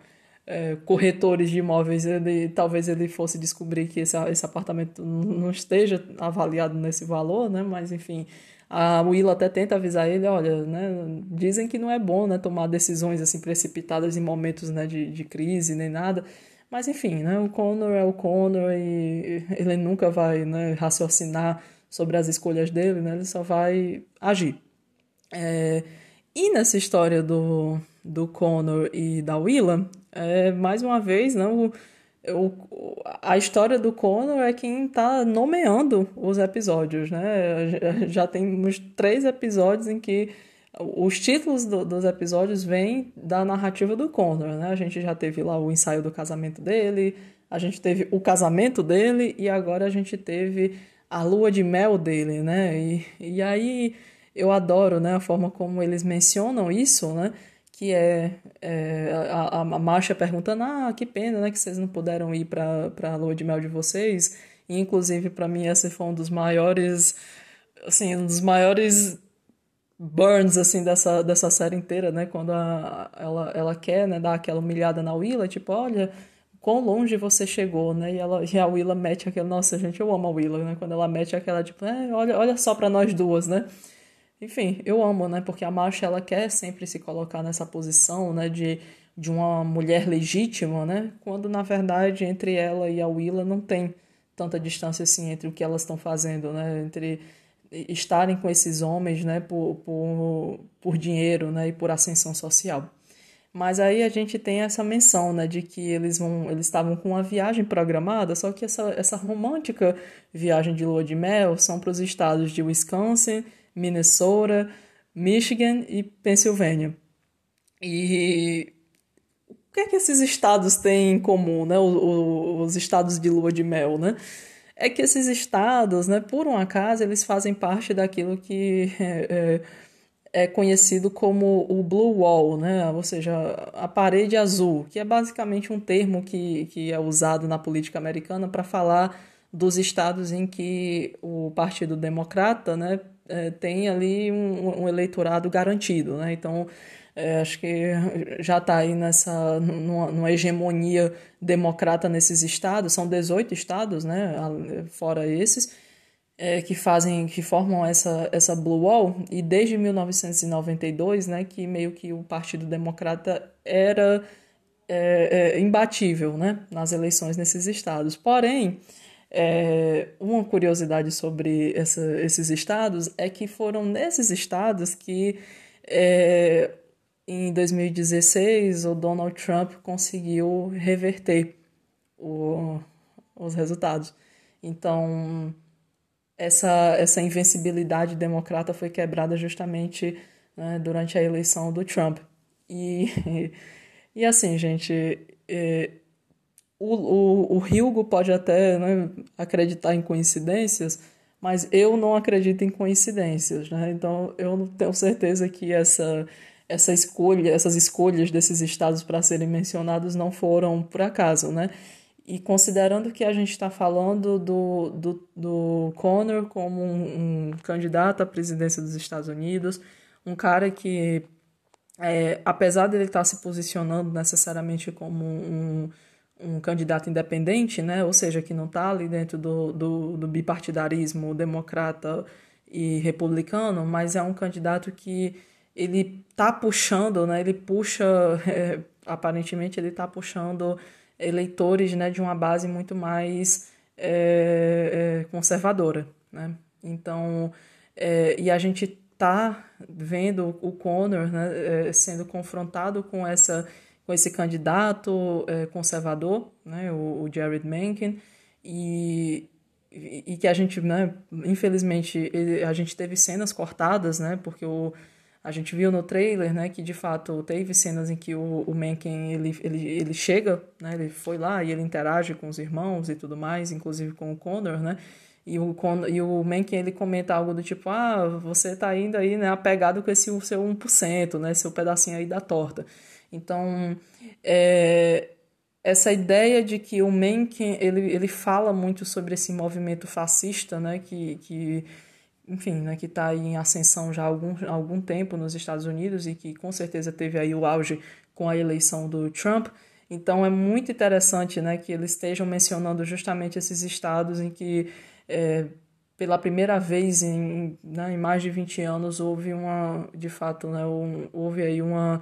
é, corretores de imóveis, ele, talvez ele fosse descobrir que esse, esse apartamento não esteja avaliado nesse valor, né? Mas enfim, a Willa até tenta avisar ele, olha, né? Dizem que não é bom, né? Tomar decisões assim precipitadas em momentos né, de, de crise nem nada. Mas enfim, né? O Connor é o Connor e ele nunca vai né, raciocinar sobre as escolhas dele, né? Ele só vai agir. É, e nessa história do, do Connor e da Willa, é, mais uma vez, não, o, a história do Connor é quem está nomeando os episódios, né? <laughs> Já temos três episódios em que os títulos do, dos episódios vêm da narrativa do Connor, né? A gente já teve lá o ensaio do casamento dele, a gente teve o casamento dele e agora a gente teve a lua de mel dele, né? E, e aí eu adoro, né, a forma como eles mencionam isso, né? Que é, é a, a Marcha perguntando, ah, que pena, né, que vocês não puderam ir para a lua de mel de vocês. E, inclusive, para mim, esse foi um dos maiores, assim, um dos maiores burns, assim, dessa, dessa série inteira, né, quando a, ela, ela quer, né, dar aquela humilhada na Willa, tipo, olha, quão longe você chegou, né, e, ela, e a Willa mete aquela, nossa, gente, eu amo a Willa, né, quando ela mete aquela, tipo, é, olha, olha só para nós duas, né, enfim, eu amo, né? Porque a Marcia, ela quer sempre se colocar nessa posição, né? De, de uma mulher legítima, né? Quando, na verdade, entre ela e a Willa não tem tanta distância assim entre o que elas estão fazendo, né? Entre estarem com esses homens, né? Por, por, por dinheiro, né? E por ascensão social. Mas aí a gente tem essa menção, né, de que eles vão, eles estavam com uma viagem programada, só que essa, essa romântica viagem de lua de mel são para os estados de Wisconsin, Minnesota, Michigan e Pensilvânia. E o que é que esses estados têm em comum, né, os, os estados de lua de mel, né? É que esses estados, né, por um acaso, eles fazem parte daquilo que é, é, é conhecido como o Blue Wall, né? ou seja, a parede azul, que é basicamente um termo que, que é usado na política americana para falar dos estados em que o Partido Democrata né, é, tem ali um, um eleitorado garantido. Né? Então, é, acho que já está aí nessa numa, numa, hegemonia democrata nesses estados, são 18 estados, né, fora esses, é, que fazem, que formam essa, essa Blue Wall, e desde 1992, né, que meio que o Partido Democrata era imbatível né, nas eleições nesses estados. Porém, é, uma curiosidade sobre essa, esses estados é que foram nesses estados que é, em 2016 o Donald Trump conseguiu reverter o, os resultados. Então, essa, essa invencibilidade democrata foi quebrada justamente né, durante a eleição do Trump. E, <laughs> e assim, gente, é, o, o, o Hugo pode até né, acreditar em coincidências, mas eu não acredito em coincidências, né? Então eu tenho certeza que essa essa escolha, essas escolhas desses estados para serem mencionados não foram por acaso, né? E considerando que a gente está falando do, do, do Conor como um, um, candidato à presidência dos Estados Unidos, um cara que, é, apesar dele estar tá se posicionando necessariamente como um, um candidato independente, né, ou seja, que não está ali dentro do, do, do bipartidarismo democrata e republicano, mas é um candidato que ele está puxando, né, ele puxa, <laughs> é, aparentemente ele está puxando eleitores né, de uma base muito mais é, é, conservadora. Né? Então, é, e a gente está vendo o Conor né, é, sendo confrontado com, essa, com esse candidato é, conservador, né, o, o Jared Mankin, e, e que a gente, né, infelizmente, ele, a gente teve cenas cortadas, né, porque o a gente viu no trailer, né, que de fato teve cenas em que o, o Mencken, ele, ele, ele chega, né, ele foi lá e ele interage com os irmãos e tudo mais, inclusive com o Connor, né, e o, e o Mencken, ele comenta algo do tipo, ah, você tá indo aí, né, apegado com esse seu 1%, né, seu pedacinho aí da torta. Então, é, essa ideia de que o Mencken, ele, ele fala muito sobre esse movimento fascista, né, que... que enfim, né, que está em ascensão já há algum, algum tempo nos Estados Unidos e que com certeza teve aí o auge com a eleição do Trump. Então é muito interessante né, que eles estejam mencionando justamente esses estados em que, é, pela primeira vez em, né, em mais de 20 anos, houve uma, de fato, né, um, houve aí uma,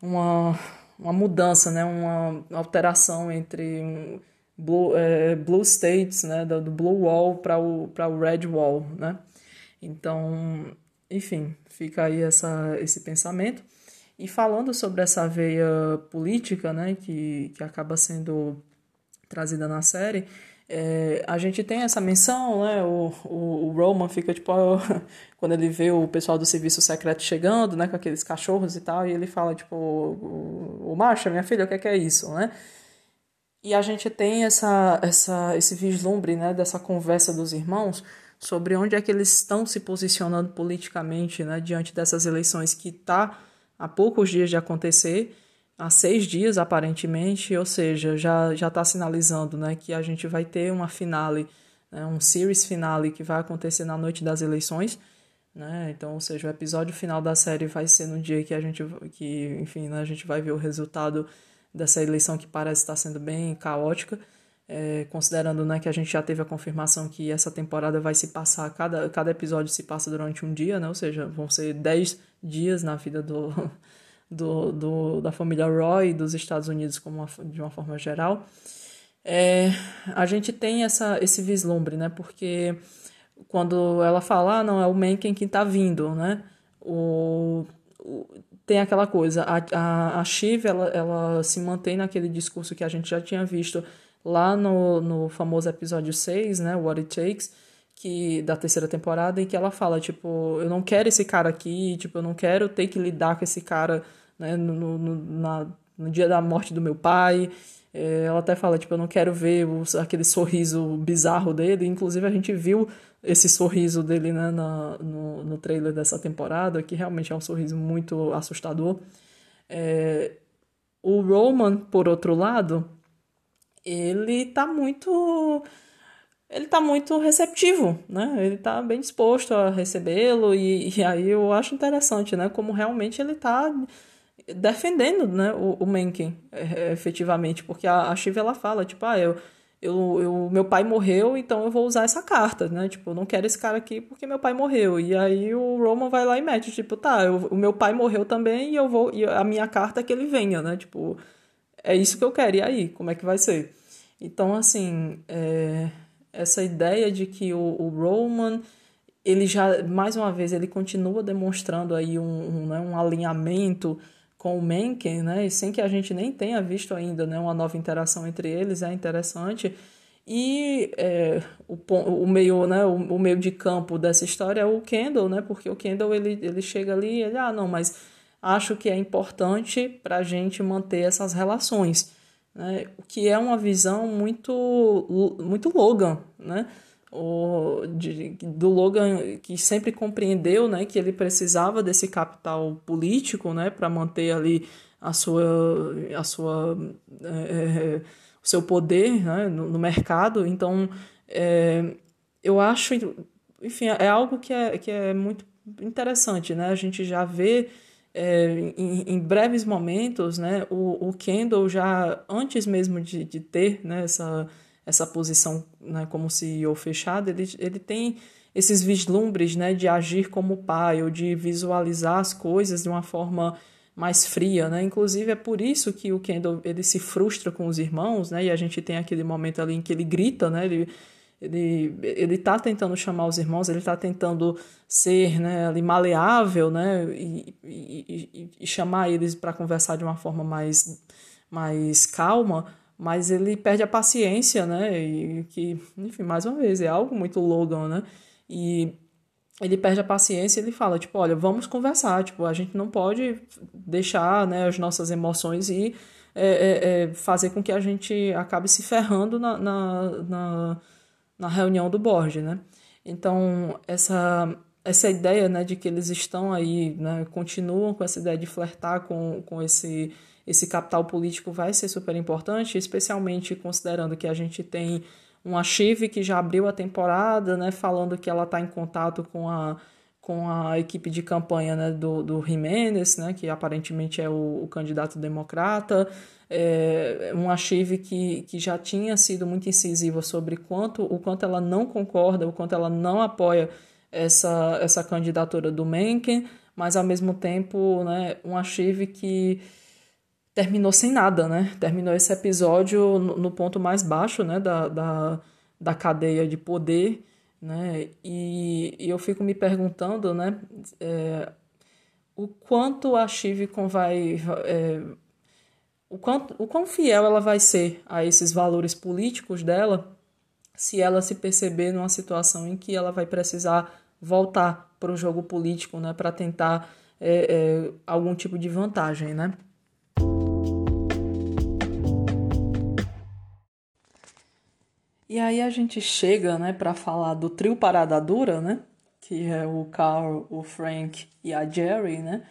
uma, uma mudança, né, uma alteração entre um, blue, é, blue states, né, do, do blue wall para o, o red wall, né? Então, enfim, fica aí essa, esse pensamento. E falando sobre essa veia política, né, que, que acaba sendo trazida na série, é, a gente tem essa menção, né, o, o, o Roman fica, tipo, <laughs> quando ele vê o pessoal do serviço secreto chegando, né, com aqueles cachorros e tal, e ele fala, tipo, o, o Marcha, minha filha, o que é, que é isso, né? E a gente tem essa, essa, esse vislumbre, né, dessa conversa dos irmãos, sobre onde é que eles estão se posicionando politicamente né, diante dessas eleições que está há poucos dias de acontecer, há seis dias aparentemente, ou seja, já está sinalizando né, que a gente vai ter uma finale, né, um series finale que vai acontecer na noite das eleições. Né? Então, ou seja, o episódio final da série vai ser no dia que a gente, que, enfim, né, a gente vai ver o resultado dessa eleição que parece estar sendo bem caótica é, considerando né, que a gente já teve a confirmação que essa temporada vai se passar, cada, cada episódio se passa durante um dia, né? ou seja, vão ser 10 dias na vida do, do, do, da família Roy dos Estados Unidos como uma, de uma forma geral. é, a gente tem essa, esse vislumbre, né? Porque quando ela fala, ah, não, é o Mencken que está vindo, né? O, o, tem aquela coisa, a, a, a Shiv, ela, ela se mantém naquele discurso que a gente já tinha visto lá no, no famoso episódio 6, né, What It Takes, que, da terceira temporada, em que ela fala, tipo, eu não quero esse cara aqui, tipo, eu não quero ter que lidar com esse cara, né, no, no, na, no dia da morte do meu pai, é, ela até fala, tipo, eu não quero ver aquele sorriso bizarro dele. Inclusive, a gente viu esse sorriso dele né, na, no, no trailer dessa temporada, que realmente é um sorriso muito assustador. É, o Roman, por outro lado, ele tá muito ele tá muito receptivo, né? Ele tá bem disposto a recebê-lo e, e, aí eu acho interessante, né? Como realmente ele tá defendendo né, o, o Mencken, é, efetivamente, porque a, a Shiv, ela fala, tipo, ah, eu, eu, eu, meu pai morreu, então eu vou usar essa carta, né, tipo, eu não quero esse cara aqui porque meu pai morreu, e aí o Roman vai lá e mete, tipo, tá, eu, o meu pai morreu também e eu vou, e a minha carta é que ele venha, né, tipo, é isso que eu quero, e aí, como é que vai ser? Então, assim, é, essa ideia de que o, o Roman ele já, mais uma vez, ele continua demonstrando aí um, um, né, um alinhamento com o Mencken, né, sem que a gente nem tenha visto ainda né, uma nova interação entre eles, é interessante. E é, o, o, meio, né, o, o, meio de campo dessa história é o Kendall, né, porque o Kendall ele, ele chega ali e ele, ah, não, mas acho que é importante para a gente manter essas relações, né, o que é uma visão muito, muito Logan, né, o, de, do Logan que sempre compreendeu né, que ele precisava desse capital político né, para manter ali a sua, a sua, é, é, o seu poder né, no, no mercado. Então, é, eu acho, enfim, é algo que é, que é muito interessante. Né? A gente já vê é, em, em, breves momentos né, o, o Kendall já, antes mesmo de, de ter né, essa essa posição né, como CEO fechado, ele, ele tem esses vislumbres né, de agir como pai ou de visualizar as coisas de uma forma mais fria, né? Inclusive é por isso que o Kendall ele se frustra com os irmãos, né? E a gente tem aquele momento ali em que ele grita, né? Ele ele ele está tentando chamar os irmãos, ele está tentando ser, né, ali maleável, né? E, e, e chamar eles para conversar de uma forma mais mais calma, mas ele perde a paciência, né? E que, enfim, mais uma vez, é algo muito Logan, né? E ele perde a paciência e ele fala, tipo, olha, vamos conversar, tipo, a gente não pode deixar, né, as nossas emoções e é, é, é, fazer com que a gente acabe se ferrando na, na, na, na reunião do board, né? Então, essa, essa ideia, né, de que eles estão aí, né, continuam com essa ideia de flertar com, com esse esse capital político vai ser super importante, especialmente considerando que a gente tem uma Chive que já abriu a temporada, né, falando que ela está em contato com a, com a equipe de campanha né, do, do Jiménez, né, que aparentemente é o, o candidato democrata, é, uma Chive que, que já tinha sido muito incisiva sobre quanto, o quanto ela não concorda, o quanto ela não apoia essa, essa candidatura do Mencken, mas ao mesmo tempo né, uma Chive que terminou sem nada, né? Terminou esse episódio no, no ponto mais baixo, né, da, da, da cadeia de poder, né? E, e eu fico me perguntando, né, é, o quanto a Chivicon vai... É, o, quanto, o quão fiel ela vai ser a esses valores políticos dela se ela se perceber numa situação em que ela vai precisar voltar para o jogo político, né, para tentar é, é, algum tipo de vantagem, né? E aí a gente chega, né, para falar do trio Parada Dura, né, que é o Carl, o Frank e a Jerry, né,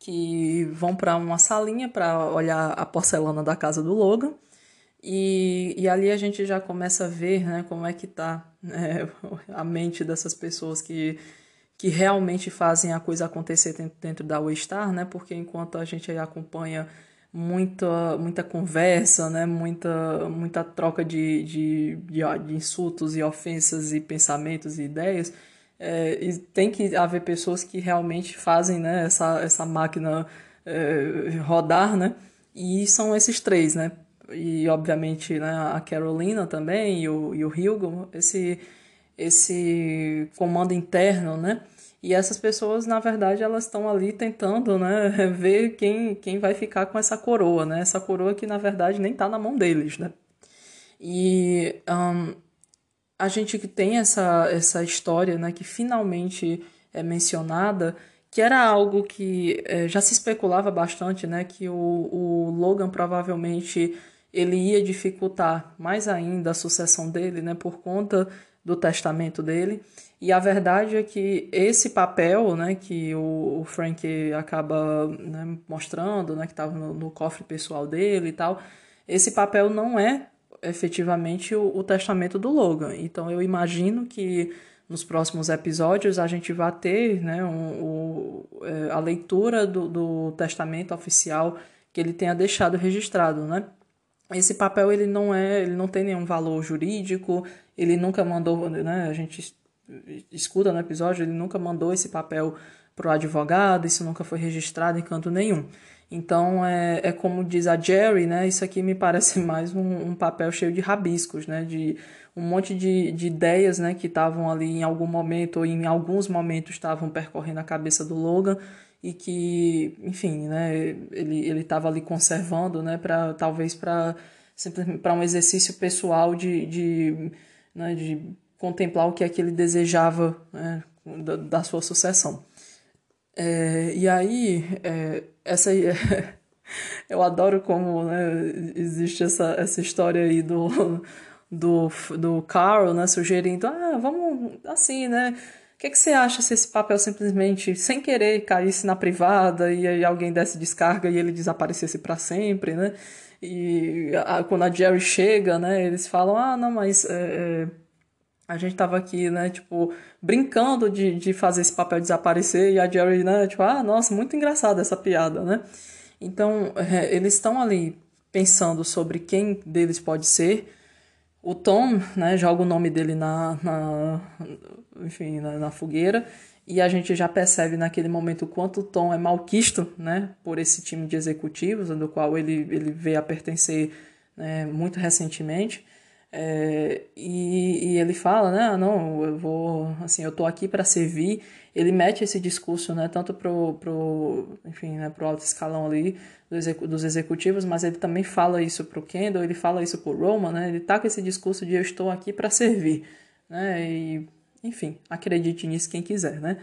que vão para uma salinha para olhar a porcelana da casa do Logan. E, e ali a gente já começa a ver, né, como é que tá né, <laughs> a mente dessas pessoas que que realmente fazem a coisa acontecer dentro da Waystar, né? Porque enquanto a gente acompanha muita, muita conversa, né? muita, muita troca de, de, de, de insultos e ofensas e pensamentos e ideias. É, e tem que haver pessoas que realmente fazem né, essa, essa máquina é, rodar, né? E são esses três, né? e obviamente né, a Carolina também e o, e o Hugo, esse, esse comando interno, né? E essas pessoas, na verdade, elas estão ali tentando, né, <laughs> ver quem, quem vai ficar com essa coroa, né? Essa coroa que, na verdade, nem está na mão deles, né? E um, a gente que tem essa, essa história, né, que finalmente é mencionada, que era algo que é, já se especulava bastante, né, que o, o Logan provavelmente ele ia dificultar mais ainda a sucessão dele, né, por conta do testamento dele. E a verdade é que esse papel, né, que o, o Frank acaba né, mostrando, né, que estava no, no, cofre pessoal dele e tal, esse papel não é efetivamente o, o, testamento do Logan. Então eu imagino que nos próximos episódios a gente vai ter né, um, um, é, a leitura do, do testamento oficial que ele tenha deixado registrado, né? Esse papel ele não é, ele não tem nenhum valor jurídico, ele nunca mandou, né? A gente escuta no episódio, ele nunca mandou esse papel para o advogado, isso nunca foi registrado em canto nenhum. Então, é, é como diz a Jerry, né? Isso aqui me parece <laughs> mais um, um papel cheio de rabiscos, né? De um monte de, de ideias, né? Que estavam ali em algum momento, ou em alguns momentos, estavam percorrendo a cabeça do Logan e que, enfim, né? Ele ele estava ali conservando, né? Para talvez para para um exercício pessoal de, de, né, de contemplar o que é que ele desejava né, da, da, sua sucessão. É, e aí, é, essa <laughs> eu adoro como né, existe essa, essa história aí do, do, do Carl, né, sugerindo, ah, vamos assim, né, o que, é que você acha se esse papel simplesmente, sem querer, caísse na privada e aí alguém desse descarga e ele desaparecesse para sempre, né? E a, quando a Jerry chega, né, eles falam, ah, não, mas é, é a gente tava aqui, né, tipo, brincando de, de fazer esse papel desaparecer e a Jerry, né, tipo, ah, nossa, muito engraçada essa piada, né? Então, é, eles estão ali pensando sobre quem deles pode ser. O Tom, né, joga o nome dele na, na enfim, na, na, fogueira e a gente já percebe naquele momento o quanto o Tom é malquisto, né, por esse time de executivos, do qual ele, ele veio a pertencer né, muito recentemente. É, e, e, ele fala, né, ah, não, eu vou, assim, eu tô aqui para servir. Ele mete esse discurso, né, tanto pro, pro enfim, né, pro alto escalão ali dos executivos, mas ele também fala isso pro Kendall, ele fala isso pro Roman, né, ele tá com esse discurso de eu estou aqui para servir, né, e, enfim, acredite nisso quem quiser, né.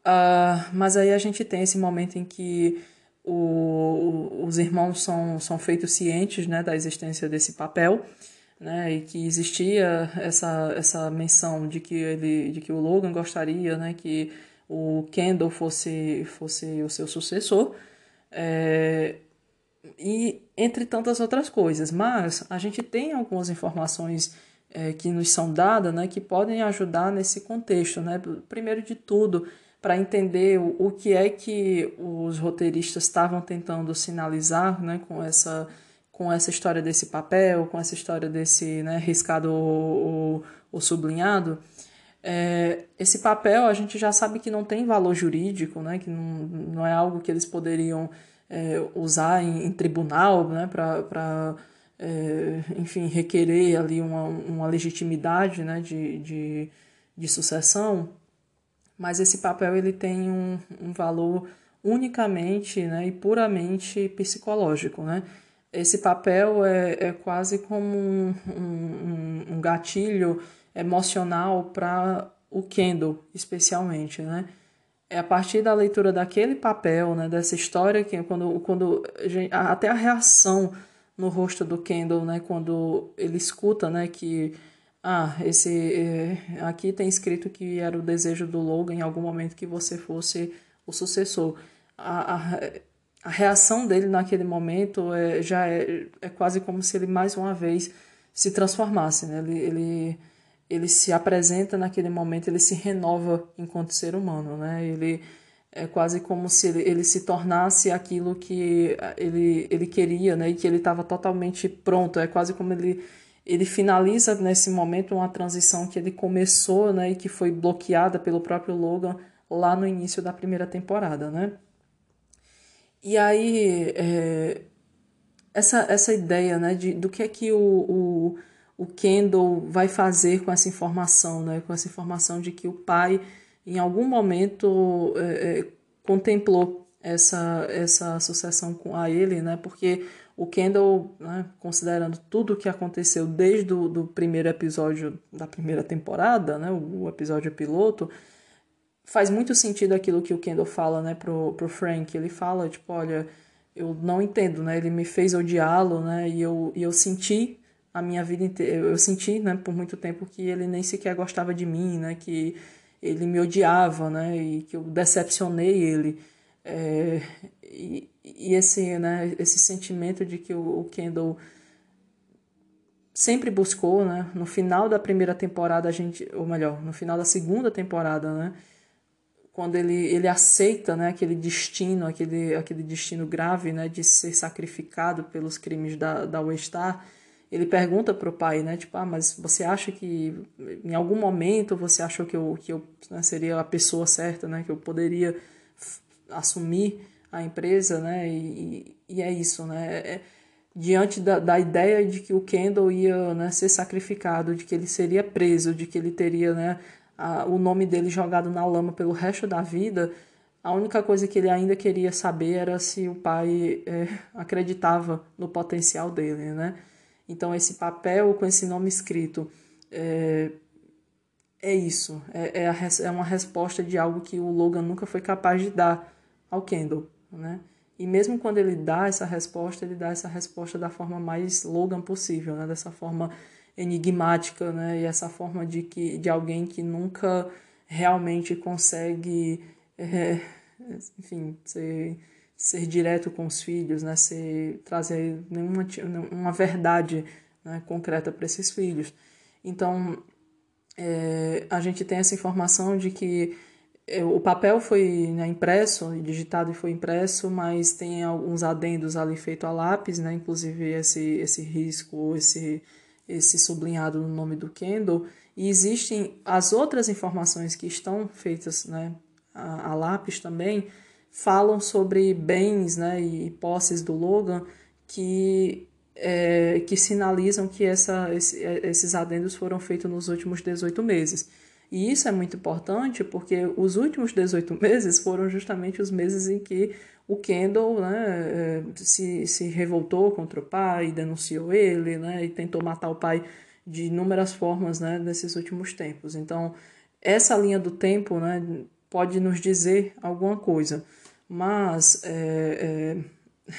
Uh, mas aí a gente tem esse momento em que o, os irmãos são, são feitos cientes, né, da existência desse papel, né, e que existia essa, essa menção de que ele de que o Logan gostaria né, que o Kendall fosse fosse o seu sucessor é, e entre tantas outras coisas. Mas a gente tem algumas informações é, que nos são dadas né, que podem ajudar nesse contexto né primeiro de tudo para entender o, o que é que os roteiristas estavam tentando sinalizar né, com essa com essa história desse papel, com essa história desse né, riscado ou, ou sublinhado, é, esse papel a gente já sabe que não tem valor jurídico, né, que não, não é algo que eles poderiam é, usar em, em, tribunal né, para, é, enfim, requerer ali uma, uma legitimidade né, de, de, de sucessão, mas esse papel ele tem um, um valor unicamente né, e puramente psicológico, né? Esse papel é, é quase como um, um, um gatilho emocional para o Kendall, especialmente, né? É a partir da leitura daquele papel, né, dessa história, que quando, quando até a reação no rosto do Kendall, né, quando ele escuta, né, que ah, esse é, aqui tem escrito que era o desejo do Logan em algum momento que você fosse o sucessor. A, a, a reação dele naquele momento é, já é, é quase como se ele mais uma vez se transformasse. Né? Ele, ele, ele se apresenta naquele momento, ele se renova enquanto ser humano. Né? Ele é quase como se ele, ele se tornasse aquilo que ele, ele queria né? e que ele estava totalmente pronto. É quase como ele, ele finaliza nesse momento uma transição que ele começou né? e que foi bloqueada pelo próprio Logan lá no início da primeira temporada. Né? E aí, é, essa, essa ideia né, de, do que é que o, o, o Kendall vai fazer com essa informação, né, com essa informação de que o pai, em algum momento, é, é, contemplou essa, essa associação com a ele, né, porque o Kendall, né, considerando tudo o que aconteceu desde o do primeiro episódio da primeira temporada, né, o, o episódio piloto, faz muito sentido aquilo que o Kendall fala né, pro, pro Frank. Ele fala, tipo, olha eu não entendo, né? Ele me fez odiá-lo, né? E eu, e eu senti a minha vida inteira, eu senti, né, por muito tempo que ele nem sequer gostava de mim, né? Que ele me odiava, né? E que eu decepcionei ele. É, e, e esse, né, esse sentimento de que o, o Kendall sempre buscou, né? No final da primeira temporada a gente, ou melhor, no final da segunda temporada, né? Quando ele, ele aceita né, aquele destino, aquele, aquele destino grave né, de ser sacrificado pelos crimes da, da Westar, ele pergunta para o pai, né, tipo, ah, mas você acha que em algum momento você achou que eu, que eu né, seria a pessoa certa, né, que eu poderia assumir a empresa, né, e, e é isso, né, é, diante da, da ideia de que o Kendall ia né, ser sacrificado, de que ele seria preso, de que ele teria né, a, o nome dele jogado na lama pelo resto da vida, a única coisa que ele ainda queria saber era se o pai é, acreditava no potencial dele, né? Então esse papel com esse nome escrito é, é isso, é, é, a, é uma resposta de algo que o Logan nunca foi capaz de dar ao Kendall, né? E mesmo quando ele dá essa resposta, ele dá essa resposta da forma mais Logan possível, né? Dessa forma enigmática, né? E essa forma de que de alguém que nunca realmente consegue, é, enfim, ser, ser direto com os filhos, né? Ser, trazer nenhuma uma verdade né? concreta para esses filhos. Então, é, a gente tem essa informação de que é, o papel foi né, impresso, digitado e foi impresso, mas tem alguns adendos ali feito a lápis, né? Inclusive esse, esse risco, esse esse sublinhado no nome do Kendall, e existem as outras informações que estão feitas né, a, a lápis também, falam sobre bens né, e posses do Logan que, é, que sinalizam que essa, esse, esses adendos foram feitos nos últimos 18 meses. E isso é muito importante porque os últimos 18 <laughs> meses foram justamente os meses em que o Kendall né, eh, se, se revoltou contra o pai, denunciou ele né, e tentou matar o pai de inúmeras formas né, nesses últimos tempos. Então, essa linha do tempo né, pode nos dizer alguma coisa, mas é,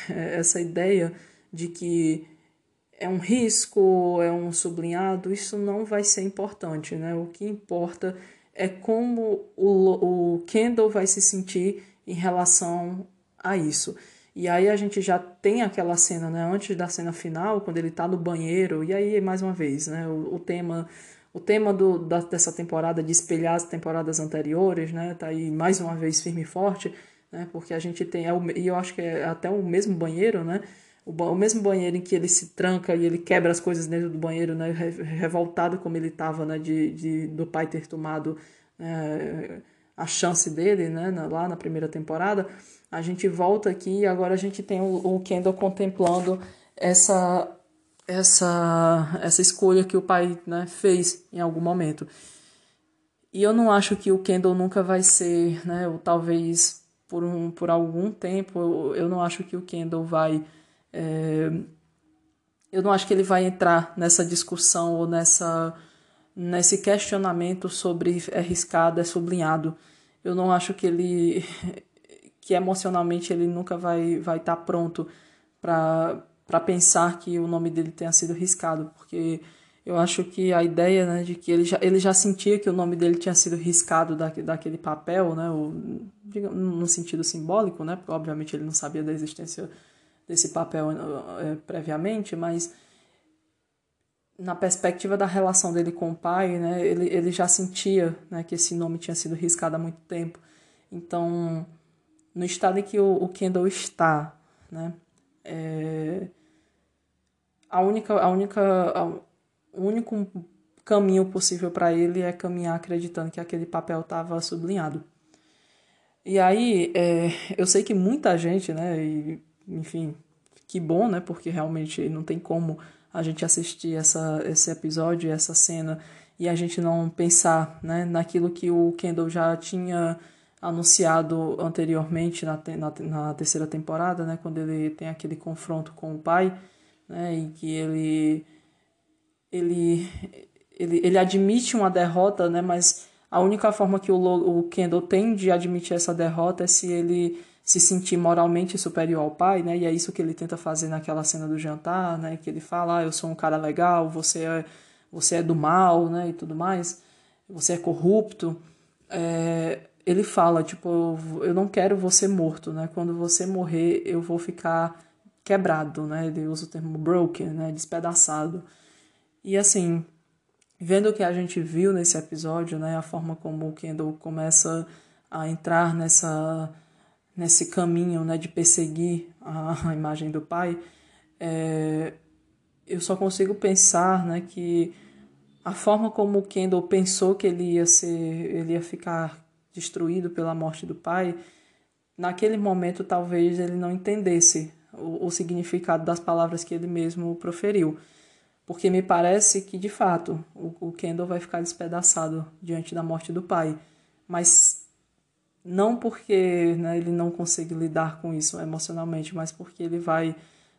é, <laughs> essa ideia de que é um risco, é um sublinhado, isso não vai ser importante. Né? O que importa é como o, o Kendall vai se sentir em relação a isso. E aí a gente já tem aquela cena, né, antes da cena final, quando ele está no banheiro, e aí mais uma vez, né, o, o tema o tema do, da, dessa temporada de espelhar as temporadas anteriores, né, tá aí mais uma vez firme e forte, né, porque a gente tem, é o, e eu acho que é até o mesmo banheiro, né, o, o mesmo banheiro em que ele se tranca e ele quebra as coisas dentro do banheiro, né, revoltado como ele estava, né, de, de, do pai ter tomado é, a chance dele, né, lá na primeira temporada, a gente volta aqui e agora a gente tem o, Kendall contemplando essa essa essa escolha que o pai né, fez em algum momento. E eu não acho que o Kendall nunca vai ser, né, ou talvez por, um, por algum tempo, eu, eu não acho que o Kendall vai. É, eu não acho que ele vai entrar nessa discussão ou nessa, nesse questionamento sobre é riscado, é sublinhado. Eu não acho que ele que emocionalmente ele nunca vai vai estar tá pronto para para pensar que o nome dele tenha sido riscado, porque eu acho que a ideia né, de que ele já, ele já sentia que o nome dele tinha sido riscado da, daquele papel, né, ou, digamos, no sentido simbólico, né, porque obviamente ele não sabia da existência desse papel é, previamente, mas na perspectiva da relação dele com o pai, né, ele, ele já sentia né, que esse nome tinha sido riscado há muito tempo. Então, no estado em que o, o Kendall está, né? É, a única, a única, a, o único caminho possível para ele é caminhar acreditando que aquele papel estava sublinhado. E aí, é, eu sei que muita gente, né, e, enfim, que bom, né? Porque realmente não tem como a gente assistir essa, esse episódio, essa cena, e a gente não pensar né, naquilo que o Kendall já tinha anunciado anteriormente na, na, na, terceira temporada, né, quando ele tem aquele confronto com o pai, né, em que ele, ele, ele, ele admite uma derrota, né, mas a única forma que o, o Kendall tem de admitir essa derrota é se ele se sentir moralmente superior ao pai, né, e é isso que ele tenta fazer naquela cena do jantar, né, que ele fala, ah, eu sou um cara legal, você é, você é do mal, né, e tudo mais, você é corrupto, é, ele fala, tipo, eu não quero você morto, né? Quando você morrer, eu vou ficar quebrado, né? Ele usa o termo broken, né? Despedaçado. E assim, vendo o que a gente viu nesse episódio, né? A forma como o Kendall começa a entrar nessa nesse caminho, né? De perseguir a, <laughs> imagem do pai, é, eu só consigo pensar, né? Que a forma como o Kendall pensou que ele ia ser, ele ia ficar destruído pela morte do pai, naquele momento talvez ele não entendesse o, o significado das palavras que ele mesmo proferiu. Porque me parece que, de fato, o, o Kendall vai ficar despedaçado diante da morte do pai. Mas não porque né, ele não consegue lidar com isso emocionalmente, mas porque ele vai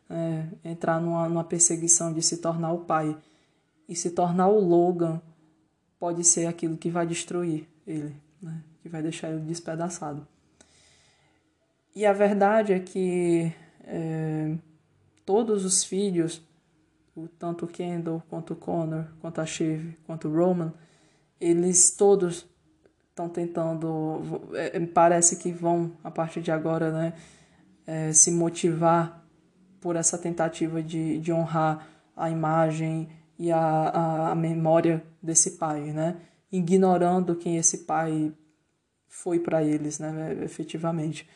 é, entrar numa, numa perseguição de se tornar o pai. E se tornar o Logan pode ser aquilo que vai destruir ele. Né? Que vai deixar ele despedaçado. E a verdade é que é, todos os filhos, tanto o Kendall, quanto o Connor, quanto a Shiv, quanto o Roman, eles todos estão tentando, é, parece que vão, a partir de agora, né, é, se motivar por essa tentativa de, de honrar a imagem e a, a, a memória desse pai, né? ignorando quem esse pai foi para eles, né, efetivamente.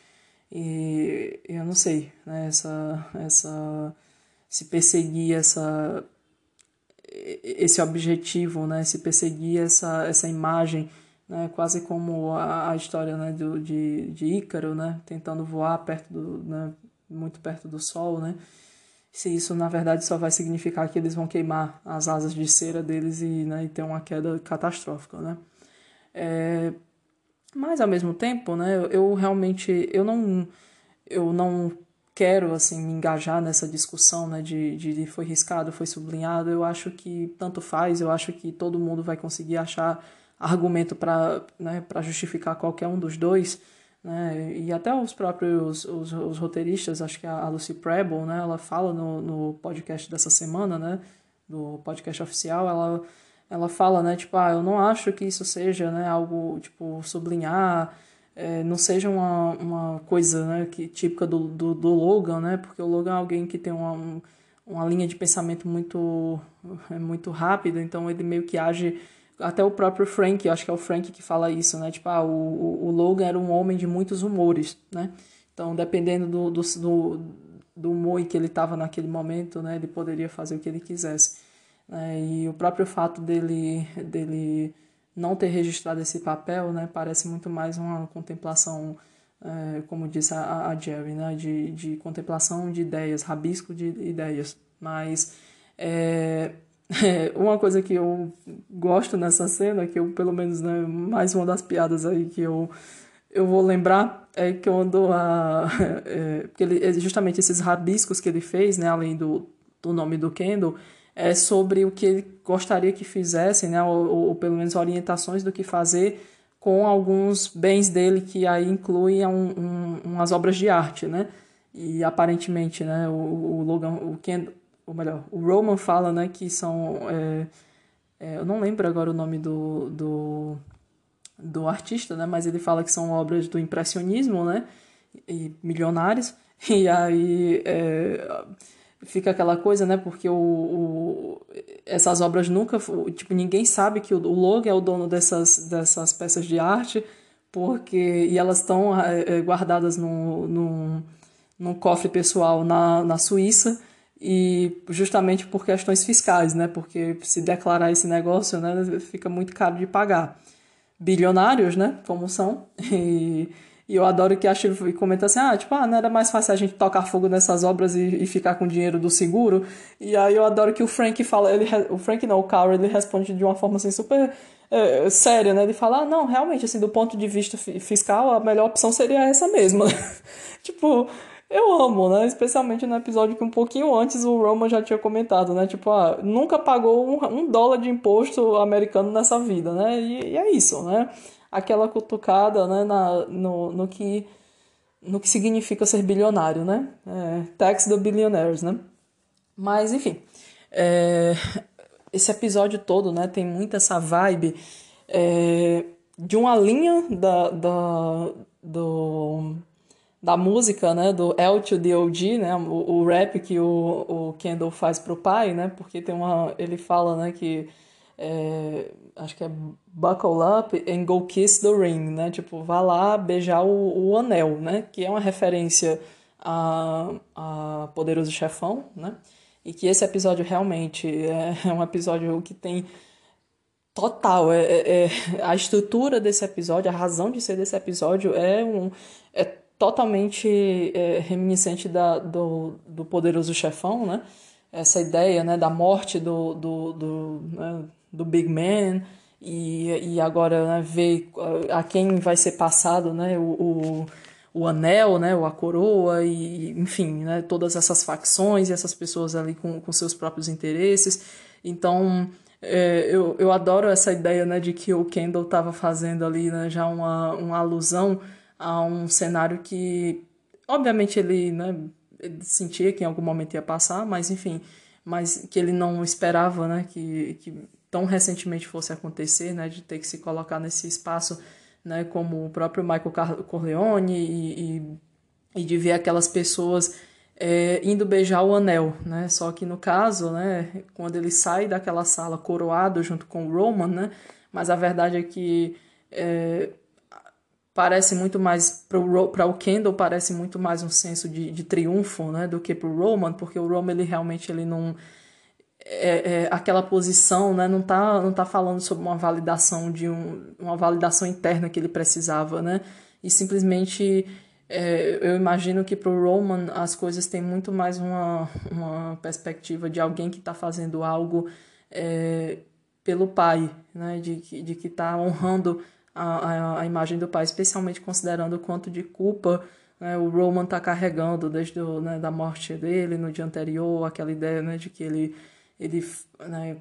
E eu não sei, né, essa, essa, se perseguir essa, esse objetivo, né, se perseguir essa, essa imagem, né, quase como a, a história, né, do, de, de Ícaro, né, tentando voar perto do, né, muito perto do sol, né, se isso na verdade só vai significar que eles vão queimar as asas de cera deles e, né, e ter uma queda catastrófica, né. É, mas ao mesmo tempo, né, eu, realmente eu não eu não quero assim me engajar nessa discussão, né, de, de foi riscado, foi sublinhado. Eu acho que tanto faz, eu acho que todo mundo vai conseguir achar argumento para né, para justificar qualquer um dos dois. Né, e até os próprios os, os roteiristas, acho que a Lucy Preble, né, ela fala no, no podcast dessa semana, né, do podcast oficial, ela ela fala, né, tipo, ah, eu não acho que isso seja, né, algo, tipo, sublinhar, é, não seja uma, uma coisa, né, que, típica do, do, do Logan, né, porque o Logan é alguém que tem uma, uma linha de pensamento muito, é, muito rápida, então ele meio que age, até o próprio Frank, acho que é o Frank que fala isso, né, tipo, ah, o, o Logan era um homem de muitos humores, né, então dependendo do, do, do, do humor em que ele estava naquele momento, né, ele poderia fazer o que ele quisesse. Né? E o próprio fato dele, dele não ter registrado esse papel né, parece muito mais uma contemplação, é, como disse a, a Jerry, né, de, de contemplação de ideias, rabisco de ideias. Mas é, é, <laughs> uma coisa que eu gosto nessa cena, que eu, pelo menos, né, mais uma das piadas aí que eu, eu vou lembrar, é que quando a. <laughs> É, porque ele, justamente esses rabiscos que ele fez, né, além do, do nome do Kendall é, sobre o que ele gostaria que fizessem, né, ou, ou, pelo menos orientações do que fazer com alguns bens dele, que aí incluem um, um, umas obras de arte, né? E aparentemente, né, o, o Logan, o Ken, ou melhor, o Roman fala, né, que são, é, é, eu não lembro agora o nome do, do, do artista, né, mas ele fala que são obras do impressionismo, né, e milionários, <laughs> e aí é, fica aquela coisa, né? Porque o, o, essas obras nunca. Tipo, ninguém sabe que o, o Logan é o dono dessas, dessas peças de arte, porque e elas estão é, é, guardadas num, num, num cofre pessoal na, na Suíça. E justamente por questões fiscais, né? Porque se declarar esse negócio, né, fica muito caro de pagar. Bilionários, né? Como são. <laughs> E, E eu adoro que a Shiv comenta assim, ah, tipo, ah, não era mais fácil a gente tocar fogo nessas obras e, e ficar com o dinheiro do seguro? E aí eu adoro que o Frank fala, ele, o Frank não, o Carl, ele responde de uma forma assim super é, séria, né? Ele fala, ah, não, realmente, assim, do ponto de vista fiscal, a melhor opção seria essa mesma. <laughs> tipo, eu amo, né? Especialmente no episódio que um pouquinho antes o Roman já tinha comentado, né? Tipo, ah, nunca pagou um, um dólar de imposto americano nessa vida, né? E, e é isso, né? Aquela cutucada, né? Na, no, no que no que significa ser bilionário, né? É, tax the billionaires, né? Mas, enfim, é, esse episódio todo, né? Tem muito essa vibe é, de uma linha da, da, do da música, né, do L to the OG, né, o, o rap que o, o Kendall faz pro pai, né, porque tem uma, ele fala, né, que é, acho que é buckle up and go kiss the ring, né, tipo, vá lá beijar o, o anel, né, que é uma referência a, a Poderoso Chefão, né, e que esse episódio realmente é, <laughs> é um episódio que tem total, é, é, é, a estrutura desse episódio, a razão de ser desse episódio é um é totalmente é, reminiscente da, do, do poderoso chefão, né? Essa ideia né, da morte do, do, do, né, do Big Man e, e agora né, ver a quem vai ser passado né, o, o, o anel, né, a coroa e enfim, né, todas essas facções e essas pessoas ali com, com seus próprios interesses. Então, é, eu, eu adoro essa ideia né, de que o Kendall estava fazendo ali né, já uma, uma alusão a um cenário que, obviamente, ele, né, ele sentia que em algum momento ia passar, mas enfim, mas que ele não esperava, né, que, que tão recentemente fosse acontecer, né, de ter que se colocar nesse espaço, né, como o próprio Michael Corleone e, e, e de ver aquelas pessoas é, indo beijar o anel, né, só que no caso, né, quando ele sai daquela sala coroado junto com o Roman, né, mas a verdade é que é, parece muito mais para o Kendall parece muito mais um senso de, de triunfo né do que para o Roman porque o Roman ele realmente ele não é, é, aquela posição né não tá não tá falando sobre uma validação de um, uma validação interna que ele precisava né? E simplesmente é, eu imagino que para o Roman as coisas têm muito mais uma, uma perspectiva de alguém que está fazendo algo é, pelo pai né? De, de que está honrando a, a, a imagem do pai, especialmente considerando o quanto de culpa né, o Roman está carregando desde o, né, da morte dele no dia anterior, aquela ideia né, de que ele, ele, né,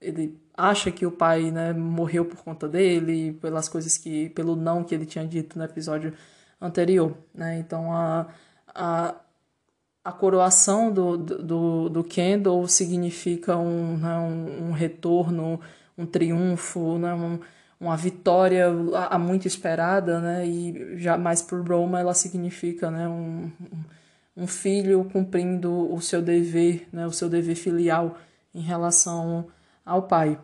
ele acha que o pai né, morreu por conta dele, pelas coisas que, pelo não que ele tinha dito no episódio anterior. Né? Então a, a, a coroação do, do, do Kendall significa um, né, um, um retorno, um triunfo, né, um, uma vitória há muito esperada, né? E jamais por Roma ela significa, né? Um, um filho cumprindo o seu dever, né? O seu dever filial em relação ao pai.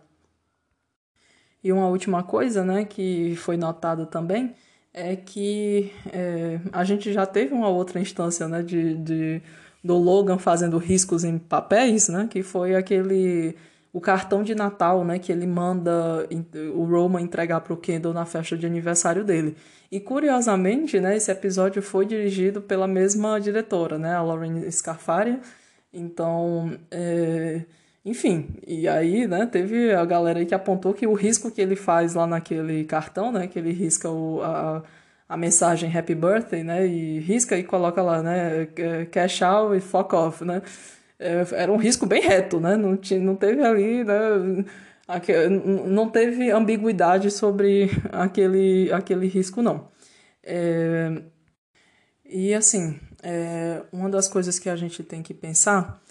E uma última coisa, né? Que foi notada também é que é, a gente já teve uma outra instância, né? De, de do Logan fazendo riscos em papéis, né? Que foi aquele o cartão de Natal, né, que ele manda o Roman entregar para o Kendall na festa de aniversário dele. E curiosamente, né, esse episódio foi dirigido pela mesma diretora, né, a Lauren Scarfaria. Então, é... enfim, e aí, né, teve a galera aí que apontou que o risco que ele faz lá naquele cartão, né, que ele risca o, a, a mensagem Happy Birthday, né, e risca e coloca lá, né, é, cash out e fuck off, né, é, era um risco bem reto, né? Não, tinha, não teve ali, né? não teve ambiguidade sobre aquele, aquele risco, não. É, e assim, é, uma das coisas que a gente tem que pensar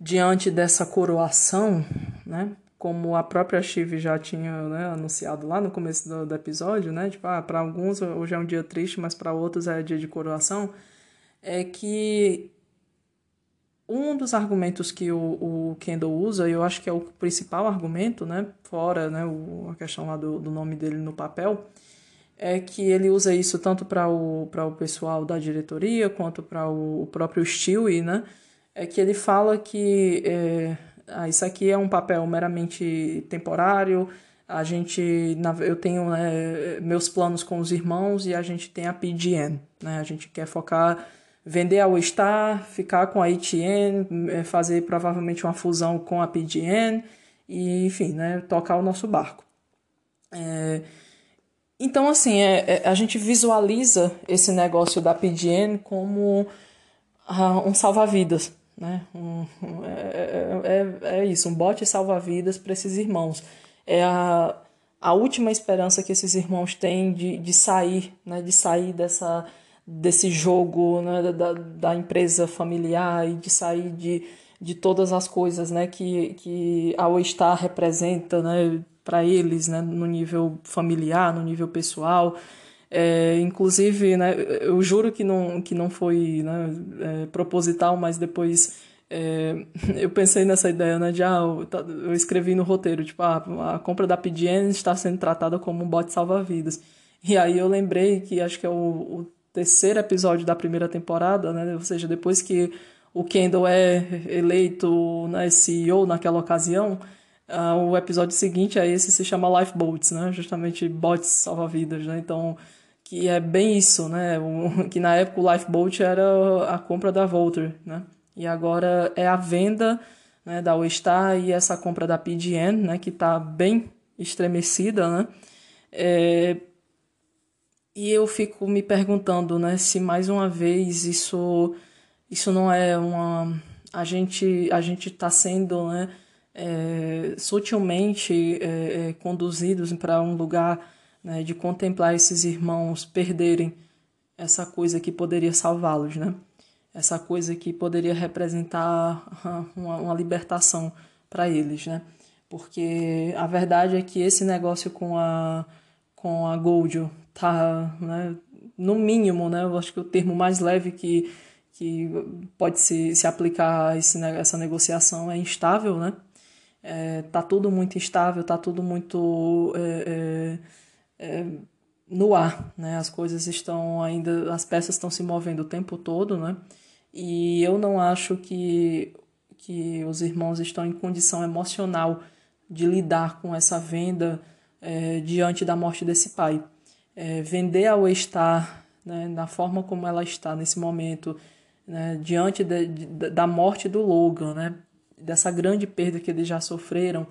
diante dessa coroação, né? Como a própria Chive já tinha né, anunciado lá no começo do, do episódio, né? Tipo, ah, para alguns hoje é um dia triste, mas para outros é dia de coroação. É que um dos argumentos que o, o Kendall usa, e eu acho que é o principal argumento, né, fora né, o, a questão lá do, do nome dele no papel, é que ele usa isso tanto para o, o pessoal da diretoria quanto para o, o próprio Stewie, né? É que ele fala que é, ah, isso aqui é um papel meramente temporário, a gente, eu tenho né, meus planos com os irmãos e a gente tem a PGN, né? A gente quer focar, vender a All-Star, ficar com a ETN, é, fazer provavelmente uma fusão com a PGN e, enfim, né, tocar o nosso barco. É, então, assim, é, é, a gente visualiza esse negócio da PGN como uh, um salva-vidas, né? Um, um, é, é, é, isso, um bote salva-vidas para esses irmãos. É a, a última esperança que esses irmãos têm de, de sair, né? De sair dessa, desse jogo né? da, da empresa familiar e de sair de, de todas as coisas né? que, que a All-Star representa, né? para eles, né, no nível familiar, no nível pessoal. É, inclusive, né, eu juro que não, que não foi né, é, proposital, mas depois é, <laughs> eu pensei nessa ideia né, de ah, eu, eu escrevi no roteiro, tipo, ah, a compra da PDN está sendo tratada como um bote salva-vidas. E aí eu lembrei que acho que é o, o terceiro episódio da primeira temporada, né, ou seja, depois que o Kendall é eleito né, CEO naquela ocasião, Uh, o episódio seguinte a esse se chama Lifeboats, né? Justamente bots salva-vidas, né? Então, que é bem isso, né? O, <laughs> que na época o Lifeboat era a compra da Volter, né? E agora é a venda né, da All-Star e essa compra da PGN, né? Que está bem estremecida, né? É... E eu fico me perguntando, né? Se mais uma vez isso, isso não é uma... A gente a gente está sendo, né? é, sutilmente é, é, conduzidos para um lugar né, de contemplar esses irmãos perderem essa coisa que poderia salvá-los, né? Essa coisa que poderia representar uma, uma libertação para eles, né? Porque a verdade é que esse negócio com a com a Goldio tá, né, no mínimo, né? Eu acho que o termo mais leve que que pode se, se aplicar a esse, essa negociação é instável, né? é, tá tudo muito instável, tá tudo muito é, é, é, no ar, né? As coisas estão ainda, as peças estão se movendo o tempo todo, né? E eu não acho que que os irmãos estão em condição emocional de lidar com essa venda é, diante da morte desse pai. É, vender ao estar né, na forma como ela está nesse momento, né, diante de, de, da morte do Logan, né, dessa grande perda que eles já sofreram,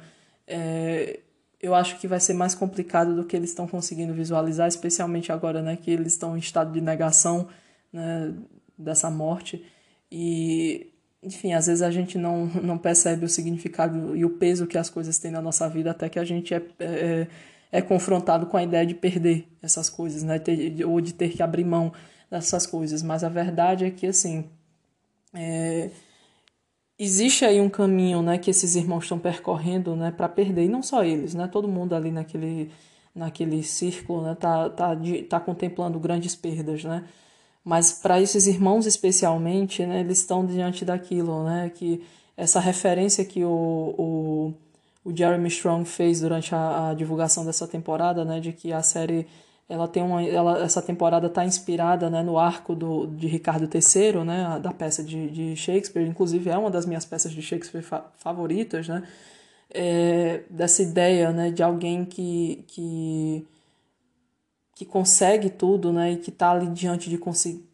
é, eu acho que vai ser mais complicado do que eles estão conseguindo visualizar, especialmente agora né, que eles estão em estado de negação né, dessa morte. E, enfim, às vezes a gente não, não percebe o significado e o peso que as coisas têm na nossa vida até que a gente é, é, é confrontado com a ideia de perder essas coisas, né, ter, ou de ter que abrir mão dessas coisas. Mas a verdade é que, assim, é, existe aí um caminho, né, que esses irmãos estão percorrendo, né, para perder, e não só eles, né, todo mundo ali naquele naquele círculo, né, tá tá tá contemplando grandes perdas, né? Mas para esses irmãos especialmente, né, eles estão diante daquilo, né, que essa referência que o, o, o Jeremy Strong fez durante a, a divulgação dessa temporada, né, de que a série ela tem uma ela, essa temporada está inspirada né, no arco do, de Ricardo III, né, da peça de, de Shakespeare, inclusive é uma das minhas peças de Shakespeare fa favoritas, né, é, dessa ideia né, de alguém que, que, que consegue tudo né, e que está ali diante de conseguir,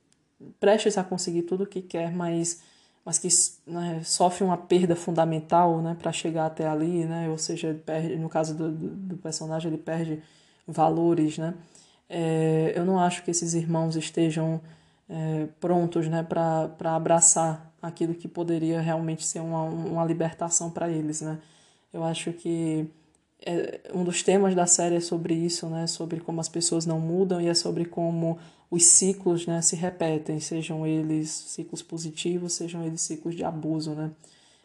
prestes a conseguir tudo o que quer, mas, mas que né, sofre uma perda fundamental né, para chegar até ali, né, ou seja, perde, no caso do, do, do personagem, ele perde valores, né? É, eu não acho que esses irmãos estejam é, prontos né, para abraçar aquilo que poderia realmente ser uma, uma libertação para eles. Né? Eu acho que é, um dos temas da série é sobre isso, né? sobre como as pessoas não mudam e é sobre como os ciclos né, se repetem, sejam eles ciclos positivos, sejam eles ciclos de abuso. Né?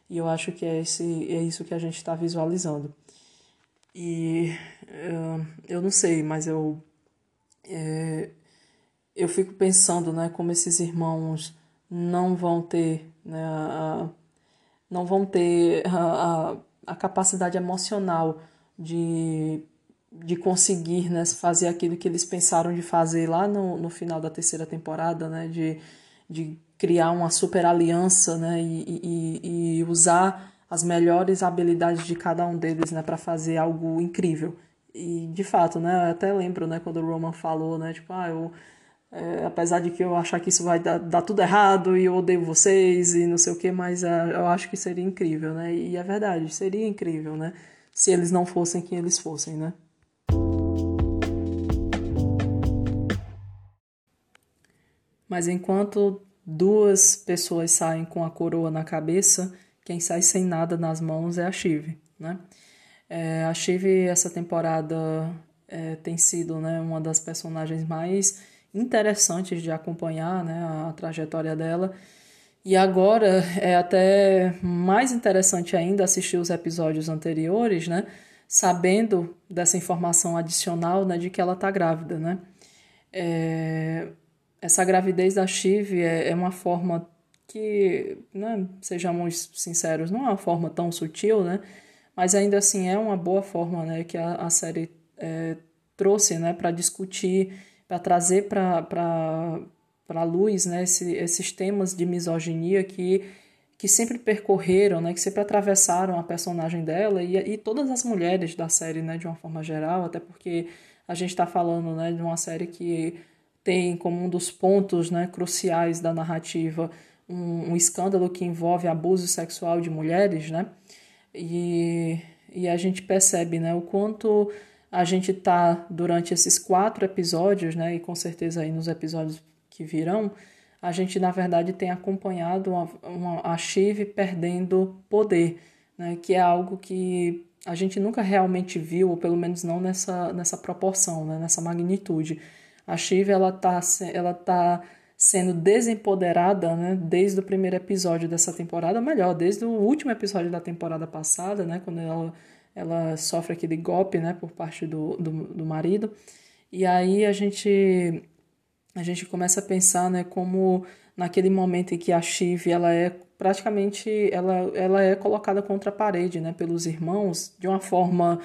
E eu acho que é, esse, é isso que a gente está visualizando. E uh, eu não sei, mas eu é, eu fico pensando né, como esses irmãos não vão ter, né, a, não vão ter a, a, a capacidade emocional de, de conseguir né, fazer aquilo que eles pensaram de fazer lá no, no final da terceira temporada, né, de, de criar uma super aliança né, e, e, e usar as melhores habilidades de cada um deles, né, para fazer algo incrível. E de fato, né, eu até lembro, né, quando o Roman falou, né, tipo, ah, eu é, apesar de que eu achar que isso vai dar, dar, tudo errado e eu odeio vocês e não sei o que, mas é, eu acho que seria incrível, né? E é verdade, seria incrível, né? Se eles não fossem quem eles fossem, né? Mas enquanto duas pessoas saem com a coroa na cabeça, quem sai sem nada nas mãos é a Shiv, né? É, a Shiv, essa temporada, é, tem sido né, uma das personagens mais interessantes de acompanhar né, a trajetória dela. E agora é até mais interessante ainda assistir os episódios anteriores, né, sabendo dessa informação adicional né, de que ela está grávida. Né? É, essa gravidez da Chive é, é uma forma que, né, sejamos sinceros, não é uma forma tão sutil, né, mas ainda assim é uma boa forma né, que a, a série é, trouxe né, para discutir para trazer para a luz né, esse, esses temas de misoginia que, que sempre percorreram, né, que sempre atravessaram a personagem dela e, e todas as mulheres da série né, de uma forma geral, até porque a gente está falando né, de uma série que tem como um dos pontos né, cruciais da narrativa um, um escândalo que envolve abuso sexual de mulheres, né? E, e a gente percebe né, o quanto a gente tá durante esses quatro episódios, né, e com certeza aí nos episódios que virão, a gente na verdade tem acompanhado uma, uma, a Shiv perdendo poder, né, que é algo que a gente nunca realmente viu, ou pelo menos não nessa, nessa proporção, né, nessa magnitude. A Shiv ela tá, ela tá sendo desempoderada né, desde o primeiro episódio dessa temporada, melhor, desde o último episódio da temporada passada, né, quando ela ela sofre aquele golpe, né, por parte do, do, do marido. E aí a gente a gente começa a pensar, né, como naquele momento em que a Shiv, ela é praticamente ela, ela é colocada contra a parede, né, pelos irmãos de uma forma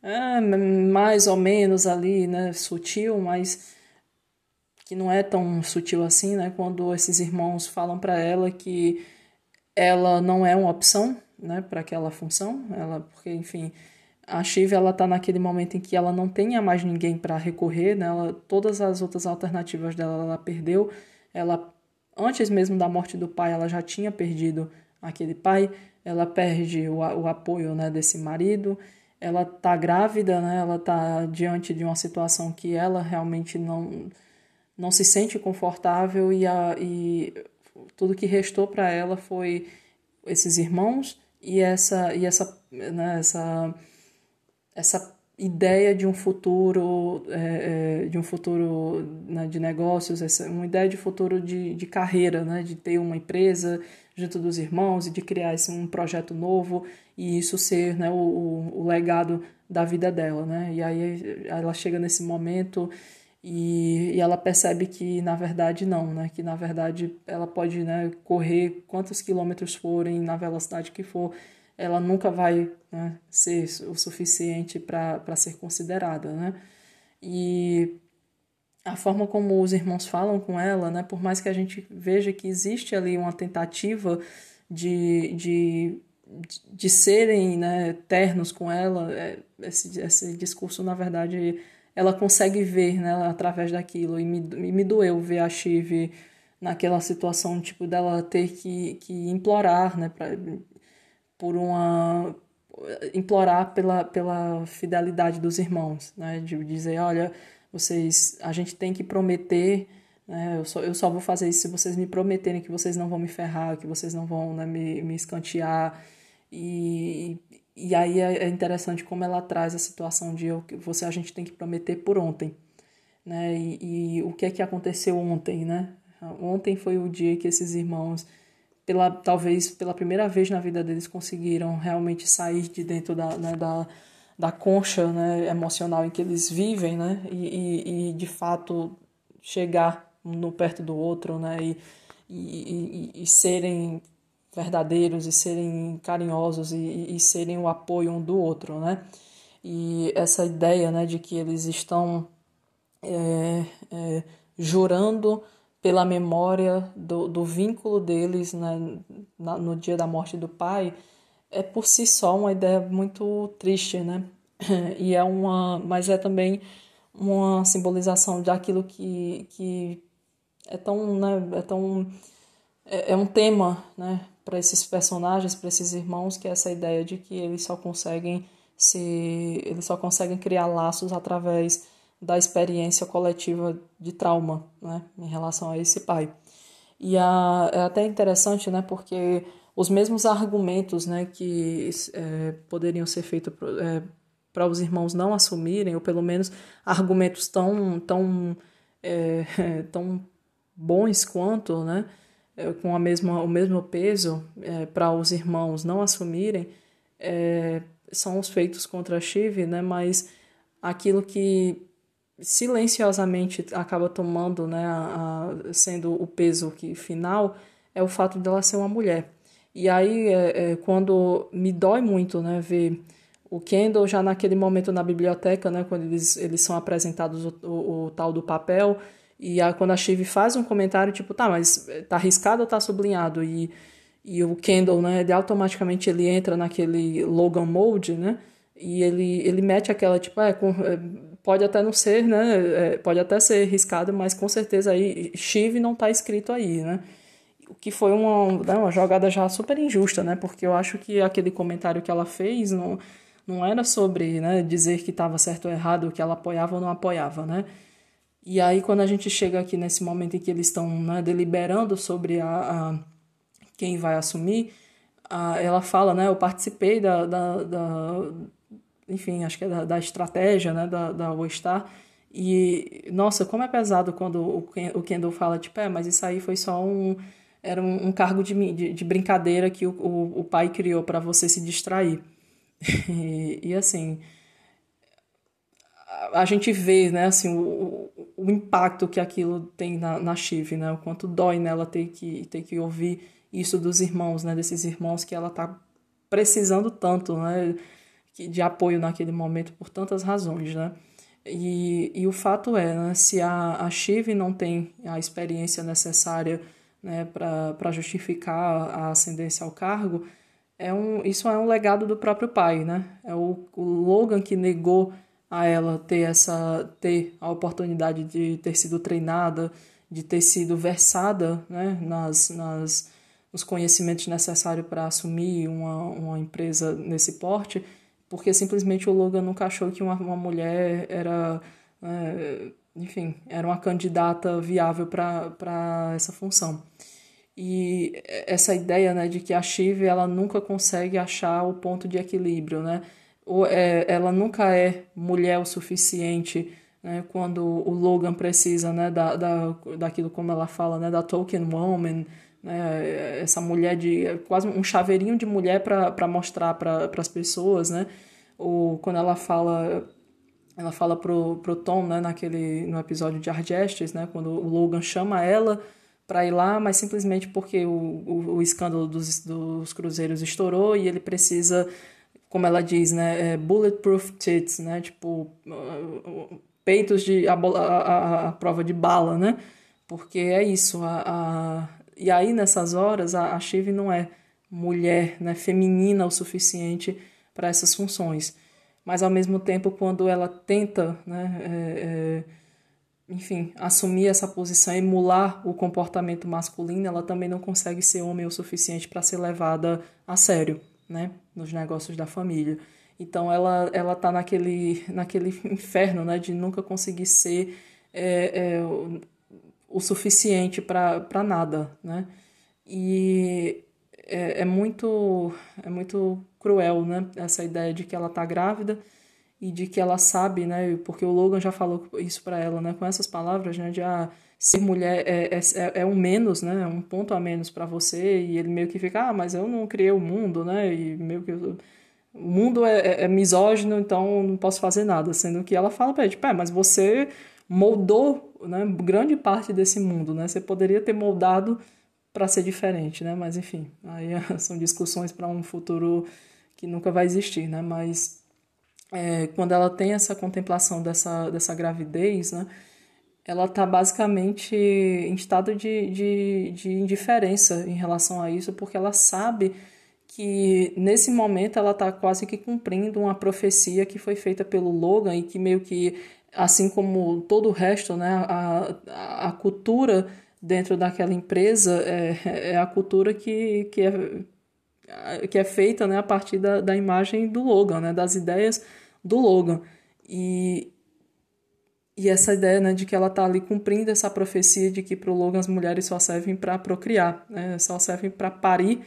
é, mais ou menos ali, né, sutil, mas que não é tão sutil assim, né, quando esses irmãos falam para ela que ela não é uma opção, né, para aquela função, ela, porque enfim, a Shiv ela tá naquele momento em que ela não tem mais ninguém para recorrer, né? Ela, todas as outras alternativas dela ela perdeu. Ela antes mesmo da morte do pai, ela já tinha perdido aquele pai. Ela perde o, o apoio, né, desse marido. Ela tá grávida, né? Ela tá diante de uma situação que ela realmente não não se sente confortável e, a, e tudo que restou para ela foi esses irmãos e essa e essa né, essa essa ideia de um futuro é, é, de um futuro né, de negócios essa, uma ideia de futuro de, de carreira né de ter uma empresa junto dos irmãos e de criar esse, um projeto novo e isso ser né, o, o legado da vida dela né. E aí ela chega nesse momento e, e ela percebe que na verdade não, né? Que na verdade ela pode né, correr quantos quilômetros forem na velocidade que for, ela nunca vai né, ser o suficiente para ser considerada, né? E a forma como os irmãos falam com ela, né? Por mais que a gente veja que existe ali uma tentativa de, de, de serem né, ternos com ela, é, esse, esse discurso na verdade ela consegue ver né, através daquilo. E me, me doeu ver a Chive naquela situação, tipo, dela ter que, que implorar, né, pra, por uma implorar pela, pela fidelidade dos irmãos, né, de dizer, olha, vocês, a gente tem que prometer, né, eu só, eu só vou fazer isso se vocês me prometerem que vocês não vão me ferrar, que vocês não vão né, me, me escantear, e, e aí é, é interessante como ela traz a situação de você a gente tem que prometer por ontem, né? E, e, o que é que aconteceu ontem, né? Ontem foi o dia que esses irmãos, pela talvez pela primeira vez na vida deles, conseguiram realmente sair de dentro da, né, da, da concha né, emocional em que eles vivem, né? E, e, e de fato chegar no perto do outro, né? E, e, e, e serem verdadeiros e serem carinhosos e, e serem o apoio um do outro, né? E essa ideia, né, de que eles estão é, é, jurando pela memória do, do vínculo deles né, na, no dia da morte do pai é por si só uma ideia muito triste, né? <clears throat> E é uma, mas é também uma simbolização daquilo que, que é tão, né, é tão é, é um tema, né, para esses personagens, para esses irmãos, que é essa ideia de que eles só conseguem se eles só conseguem criar laços através da experiência coletiva de trauma, né, em relação a esse pai. E a, é até interessante, né, porque os mesmos argumentos, né, que é, poderiam ser feitos é, para os irmãos não assumirem, ou pelo menos argumentos tão tão é, <laughs> tão bons quanto, né, com a mesma, o mesmo peso é, para os irmãos não assumirem, é, são os feitos contra Shiv, né, mas aquilo que silenciosamente acaba tomando, né, a, a, sendo o peso que final, é o fato dela ser uma mulher. E aí, é, é, quando me dói muito, né, ver o Kendall já naquele momento na biblioteca, né, quando eles, eles são apresentados o, o, o tal do papel, e a, quando a Shiv faz um comentário, tipo, tá, mas tá arriscado ou tá sublinhado? E, e o Kendall, né, ele automaticamente ele entra naquele Logan Mode, né? E ele, ele mete aquela, tipo, é, com, é pode até não ser, né? É, pode até ser arriscado, mas com certeza aí Shiv não tá escrito aí, né? O que foi uma, né, uma jogada já super injusta, né? Porque eu acho que aquele comentário que ela fez não, não era sobre né, dizer que estava certo ou errado, que ela apoiava ou não apoiava, né? E aí, quando a gente chega aqui nesse momento em que eles estão né, deliberando sobre a, a, quem vai assumir, a, ela fala, né, eu participei da, da, da enfim, acho que é da, da estratégia, né, da, da Star, e, nossa, como é pesado quando o, o Kendall fala, tipo, é, mas isso aí foi só um, era um, um cargo de, de, de, brincadeira que o, o, o pai criou para você se distrair. <laughs> e, e assim, a gente vê, né, assim, o, o impacto que aquilo tem na, na Chive, né, o quanto dói nela ter que, ter que ouvir isso dos irmãos, né, desses irmãos que ela tá precisando tanto, né, de apoio naquele momento por tantas razões, né. E, e o fato é, né, se a, a Chive não tem a experiência necessária né, para justificar a ascendência ao cargo, é um, isso é um legado do próprio pai, né? É o, o Logan que negou a ela ter essa ter a oportunidade de ter sido treinada, de ter sido versada né, nas, nas, nos conhecimentos necessários para assumir uma, uma empresa nesse porte, porque simplesmente o Logan nunca achou que uma, uma mulher era, é, enfim, era uma candidata viável para essa função. E essa ideia né, de que a Shiv ela nunca consegue achar o ponto de equilíbrio, né? Ou é, ela nunca é mulher o suficiente né, quando o Logan precisa né, da, da, daquilo como ela fala, né, da token woman, né, essa mulher de quase um chaveirinho de mulher para mostrar para as pessoas, né, ou quando ela fala ela fala pro, pro Tom, né, naquele no episódio de Argestes, né, quando o Logan chama ela para ir lá, mas simplesmente porque o, o, o escândalo dos, dos cruzeiros estourou e ele precisa como ela diz, né, é bulletproof tits, né, tipo, peitos de, a, a, a, prova de bala, né, porque é isso, a, a, e aí nessas horas a, a Shiv não é mulher, né, feminina o suficiente para essas funções, mas ao mesmo tempo quando ela tenta, né, é, é, enfim, assumir essa posição, emular o comportamento masculino, ela também não consegue ser homem o suficiente para ser levada a sério né, nos negócios da família. Então ela ela tá naquele naquele inferno, né, de nunca conseguir ser é, é, o, o suficiente para nada, né? E é, é, muito é muito cruel, né, essa ideia de que ela tá grávida e de que ela sabe, né, porque o Logan já falou isso para ela, né, com essas palavras, né, de ah, ser mulher é, é, é, é um menos, né? Um ponto a menos para você. E ele meio que fica, ah, mas eu não criei o mundo, né? E meio que. O mundo é, é, é misógino, então não posso fazer nada. Sendo que ela fala pra ele, tipo, é, mas você moldou né, grande parte desse mundo, né? Você poderia ter moldado para ser diferente, né? Mas enfim, aí <laughs> são discussões para um futuro que nunca vai existir, né? Mas é, quando ela tem essa contemplação dessa, dessa gravidez, né? Ela está basicamente em estado de, de, de indiferença em relação a isso, porque ela sabe que nesse momento ela está quase que cumprindo uma profecia que foi feita pelo Logan e que meio que, assim como todo o resto, né, a, a cultura dentro daquela empresa é, é a cultura que, que, é, que é feita né, a partir da, da imagem do Logan, né, das ideias do Logan. E, e essa ideia né, de que ela está ali cumprindo essa profecia de que para o Logan as mulheres só servem para procriar, né, só servem para parir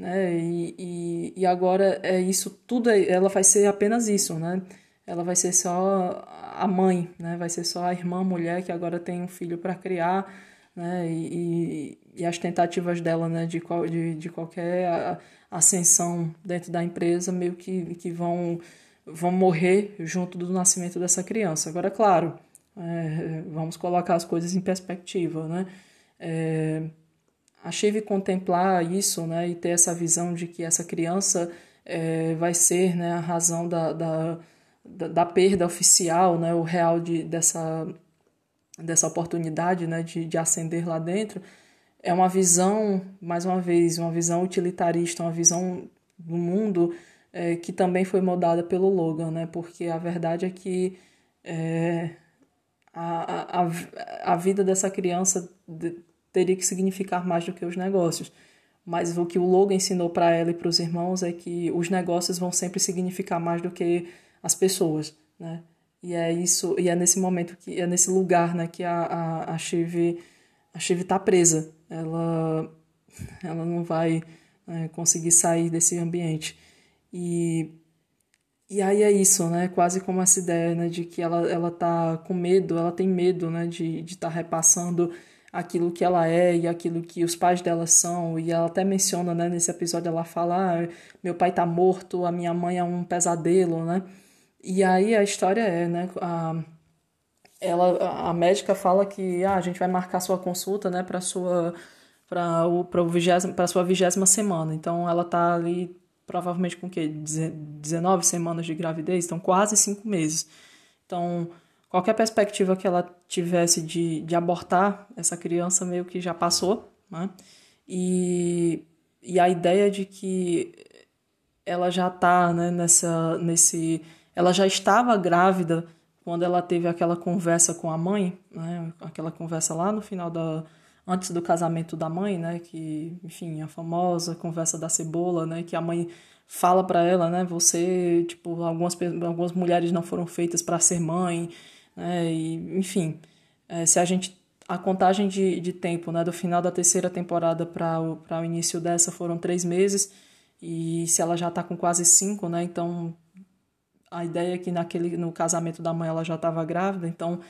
né? E, e, e agora é isso tudo, ela vai ser apenas isso, né? Ela vai ser só a mãe, né? Vai ser só a irmã mulher que agora tem um filho para criar, né? E, e, as tentativas dela, né? De, de, de qualquer ascensão dentro da empresa meio que, que vão, vão morrer junto do nascimento dessa criança. Agora, claro, é, vamos colocar as coisas em perspectiva, né? É, a contemplar isso né, e ter essa visão de que essa criança é, vai ser né, a razão da, da, da, da, perda oficial, né, o real de, dessa, dessa oportunidade né, de, de ascender lá dentro, é uma visão, mais uma vez, uma visão utilitarista, uma visão do mundo é, que também foi moldada pelo Logan, né, porque a verdade é que é, a, a, a vida dessa criança teria que significar mais do que os negócios. Mas o que o Logan ensinou para ela e para os irmãos é que os negócios vão sempre significar mais do que as pessoas, né? E é isso, e é nesse momento que é nesse lugar, né, que a a, a Shiv a tá presa. Ela ela não vai né, conseguir sair desse ambiente. E e aí é isso, né? Quase como essa ideia, né, de que ela ela tá com medo, ela tem medo, né, de estar tá repassando aquilo que ela é e aquilo que os pais dela são. E ela até menciona, né, nesse episódio, ela fala: ah, meu pai tá morto, a minha mãe é um pesadelo, né? E aí a história é, né? A, ela, a médica fala que ah, a gente vai marcar sua consulta, né, para sua para o para sua vigésima semana. Então ela tá ali provavelmente com o quê? 19 semanas de gravidez, então quase cinco meses. Então, qualquer perspectiva que ela tivesse de, de abortar essa criança meio que já passou, né? E, e a ideia de que ela já está né, nessa, nesse... Ela já estava grávida quando ela teve aquela conversa com a mãe, né? Aquela conversa lá no final da... Antes do casamento da mãe, né? Que, enfim, a famosa conversa da cebola, né? Que a mãe fala para ela, né? Você, tipo, algumas, algumas mulheres não foram feitas para ser mãe, né? E, enfim, é, se a gente a contagem de, de tempo, né, do final da terceira temporada para o, o início dessa foram três meses, e se ela já está com quase cinco, né, então a ideia é que naquele, no casamento da mãe ela já estava grávida, então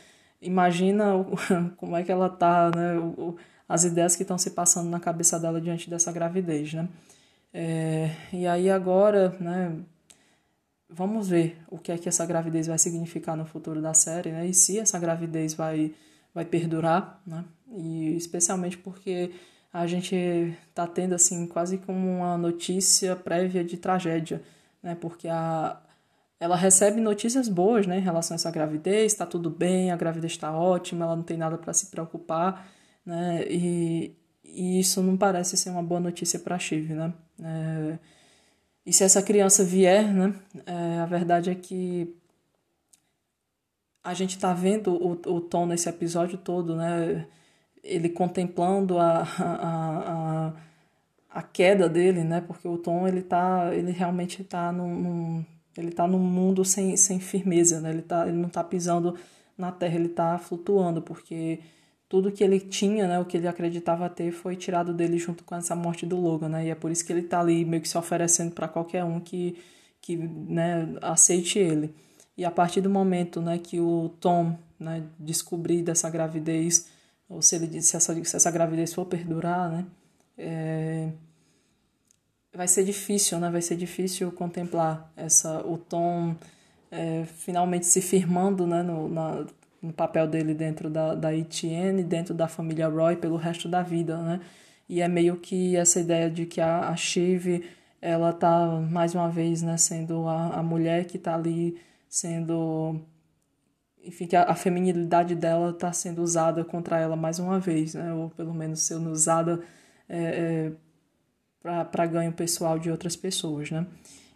imagina o, <laughs> como é que ela está, né, o, as ideias que estão se passando na cabeça dela diante dessa gravidez, né. É, e aí agora, né, vamos ver o que é que essa gravidez vai significar no futuro da série, né? E se essa gravidez vai, vai perdurar, né? E especialmente porque a gente está tendo assim quase como uma notícia prévia de tragédia, né? Porque a ela recebe notícias boas, né, em relação a essa gravidez, está tudo bem, a gravidez está ótima, ela não tem nada para se preocupar, né? E, e isso não parece ser uma boa notícia para a Chive, né? É, e se essa criança vier, né, é, a verdade é que a gente está vendo o, o Tom nesse episódio todo, né, ele contemplando a, a, a, a queda dele, né, porque o Tom ele tá, ele realmente está num, num, ele tá num mundo sem, sem firmeza, né, ele, tá, ele não está pisando na terra, ele está flutuando, porque tudo que ele tinha, né, o que ele acreditava ter, foi tirado dele junto com essa morte do Logan, né? E é por isso que ele tá ali meio que se oferecendo para qualquer um que, que né, aceite ele. E a partir do momento, né, que o Tom, né, descobrir dessa gravidez, ou se ele se essa, se essa gravidez for perdurar, né, é, vai ser difícil, né? Vai ser difícil contemplar essa o Tom é, finalmente se firmando, né, no, na, no papel dele dentro da, da Etienne, dentro da família Roy pelo resto da vida, né? E é meio que essa ideia de que a, a Shiv, ela tá mais uma vez, né, sendo a, a mulher que tá ali sendo enfim, que a, a feminilidade dela está sendo usada contra ela mais uma vez, né? Ou pelo menos sendo usada é, é, para ganho pessoal de outras pessoas, né?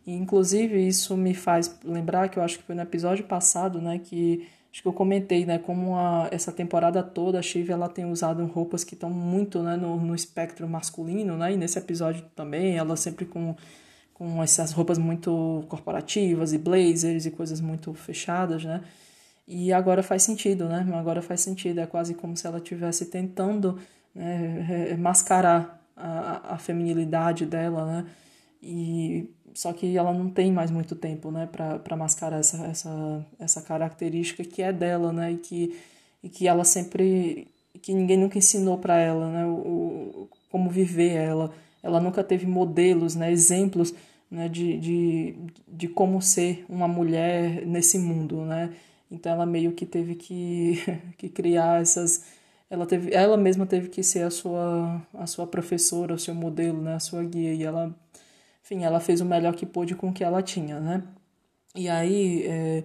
E, inclusive, isso me faz lembrar que eu acho que foi no episódio passado, né, que acho que eu comentei, né, como a, essa temporada toda a Shiv ela tem usado roupas que estão muito, né, no, no espectro masculino, né, e nesse episódio também ela sempre com com essas roupas muito corporativas e blazers e coisas muito fechadas, né? E agora faz sentido, né? Agora faz sentido, é quase como se ela estivesse tentando né, mascarar a, a feminilidade dela, né? E só que ela não tem mais muito tempo, né, para mascarar essa, essa, essa característica que é dela, né, e que, e que ela sempre, que ninguém nunca ensinou para ela, né, o, como viver ela. Ela nunca teve modelos, né, exemplos, né, de, de, de como ser uma mulher nesse mundo, né. Então ela meio que teve que, <laughs> que criar essas ela teve ela mesma teve que ser a sua a sua professora o seu modelo né a sua guia e ela enfim, ela fez o melhor que pôde com o que ela tinha, né? E aí é,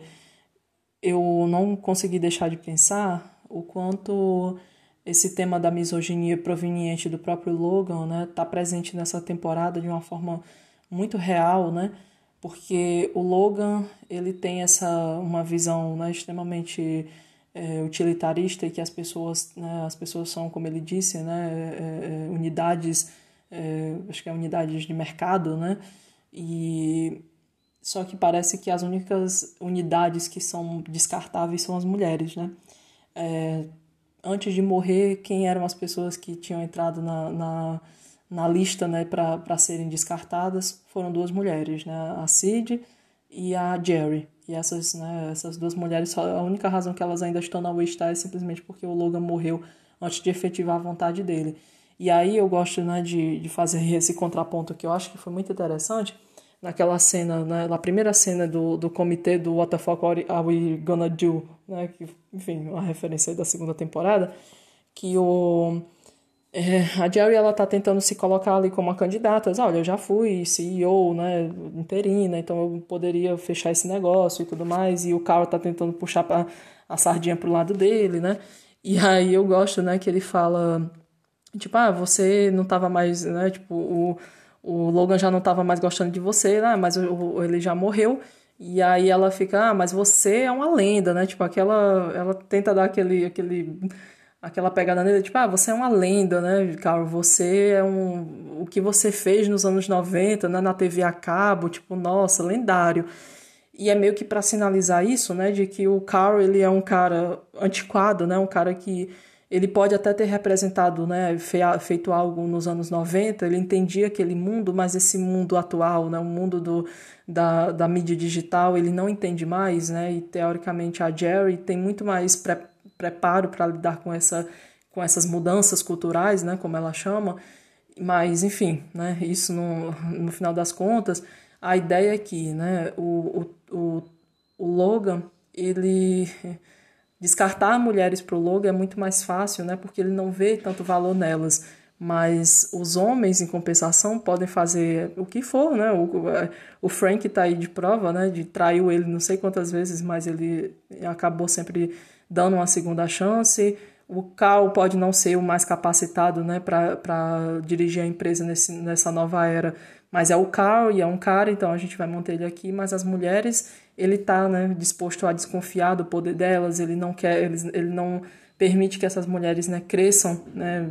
eu não consegui deixar de pensar o quanto esse tema da misoginia proveniente do próprio Logan, né, tá presente nessa temporada de uma forma muito real, né? Porque o Logan, ele tem essa uma visão, né, extremamente é, utilitarista e que as pessoas, né, as pessoas são, como ele disse, né, é, é unidades é, acho que é unidades de mercado, né? E só que parece que as únicas unidades que são descartáveis são as mulheres, né? É, antes de morrer, quem eram as pessoas que tinham entrado na, na, na lista né, para serem descartadas foram duas mulheres, né? A Sid e a Jerry. E essas, né, essas duas mulheres, a única razão que elas ainda estão na Waystar é simplesmente porque o Logan morreu antes de efetivar a vontade dele. E aí eu gosto né, de, de fazer <laughs> esse contraponto que eu acho que foi muito interessante naquela cena, né, na primeira cena do, do comitê do What the Fuck Are We Gonna Do, né, que, enfim, uma referência da segunda temporada, que o... É, a Jerry ela tá tentando se colocar ali como uma candidata. Olha, eu já fui CEO, né, interina, então eu poderia fechar esse negócio e tudo mais. E o Carl tá tentando puxar pra, a sardinha pro lado dele, né? E aí eu gosto, né, que ele fala Tipo, ah, você não tava mais, né? Tipo, o, o Logan já não tava mais gostando de você, né? Mas o, ele já morreu. E aí ela fica, ah, mas você é uma lenda, né? Tipo, aquela. Ela tenta dar aquele. aquele aquela pegada nele, tipo, ah, você é uma lenda, né, Carl? Você é um. O que você fez nos anos 90, né, na TV a cabo, tipo, nossa, lendário. E é meio que para sinalizar isso, né, de que o Carl, ele é um cara antiquado, né, um cara que ele pode até ter representado, né, feito algo nos anos 90, ele entendia aquele mundo, mas esse mundo atual, né, o mundo do, da, da mídia digital, ele não entende mais, né, e teoricamente a Jerry tem muito mais pre preparo para lidar com, essa, com essas mudanças culturais, né, como ela chama, mas enfim, né, isso no, no final das contas, a ideia é que né, o, o, o, Logan, ele Descartar mulheres para o logo é muito mais fácil, né? Porque ele não vê tanto valor nelas. Mas os homens, em compensação, podem fazer o que for, né? O, o Frank está aí de prova, né? De traiu ele não sei quantas vezes, mas ele acabou sempre dando uma segunda chance. O Cal pode não ser o mais capacitado, né? Para dirigir a empresa nesse, nessa nova era, mas é o Cal e é um cara, então a gente vai manter ele aqui. Mas as mulheres ele está né, disposto a desconfiar do poder delas, ele não quer, ele, ele não permite que essas mulheres né, cresçam né,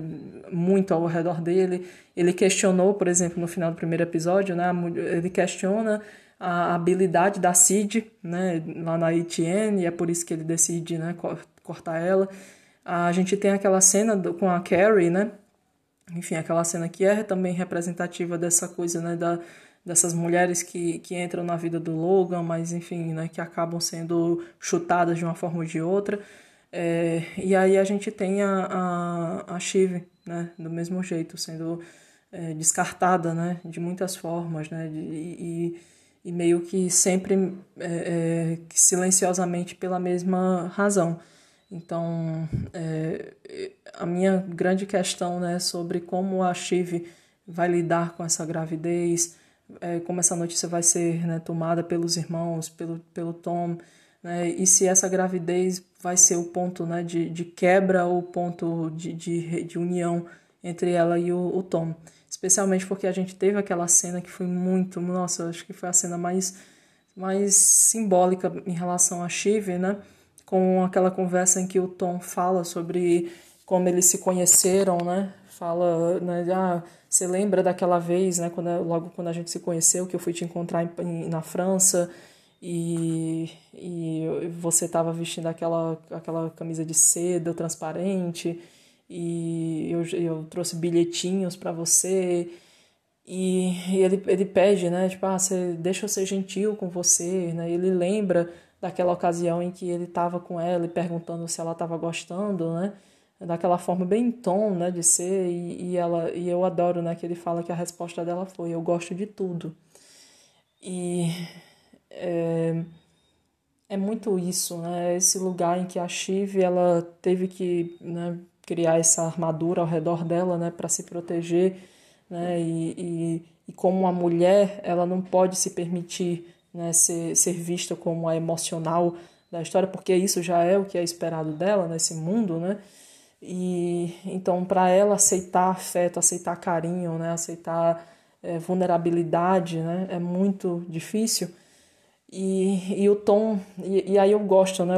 muito ao redor dele. Ele questionou, por exemplo, no final do primeiro episódio, né, ele questiona a habilidade da Cid né, lá na ETN, e é por isso que ele decide né, cortar ela. A gente tem aquela cena do, com a Carrie, né? Enfim, aquela cena que é também representativa dessa coisa, né, da, dessas mulheres que, que entram na vida do Logan, mas enfim, né, que acabam sendo chutadas de uma forma ou de outra. É, e aí a gente tem a, a, a Shiv, né, do mesmo jeito, sendo é, descartada né, de muitas formas, né, de, e, e meio que sempre é, é silenciosamente pela mesma razão. Então, é, a minha grande questão né, sobre como a Shiv vai lidar com essa gravidez, é, como essa notícia vai ser né, tomada pelos irmãos, pelo, pelo Tom, né, e se essa gravidez vai ser o ponto né, de, de quebra ou ponto de, de, de união entre ela e o, o Tom. Especialmente porque a gente teve aquela cena que foi muito, nossa, acho que foi a cena mais mais simbólica em relação a Shiv, né? Com aquela conversa em que o Tom fala sobre como eles se conheceram, né? Fala, né? Ah, você lembra daquela vez, né? Quando, logo quando a gente se conheceu, que eu fui te encontrar em, na França e, e você estava vestindo aquela, aquela camisa de seda transparente e eu, eu trouxe bilhetinhos para você. E, e, ele, ele pede, né, tipo, ah, você, deixa eu ser gentil com você, né, ele lembra daquela ocasião em que ele estava com ela e perguntando se ela estava gostando, né, daquela forma bem tom, né, de ser, e, e, ela, e eu adoro, né, que ele fala que a resposta dela foi, eu gosto de tudo. E é, é muito isso, né, esse lugar em que a Shiv, ela teve que, né, criar essa armadura ao redor dela, né, para se proteger, né, e, e, e, como uma mulher, ela não pode se permitir, né, ser, ser vista como a emocional da história, porque isso já é o que é esperado dela nesse mundo, né, e então para ela aceitar afeto, aceitar carinho, né, aceitar é, vulnerabilidade, né, é muito difícil. E, e o Tom, e, e aí eu gosto, né,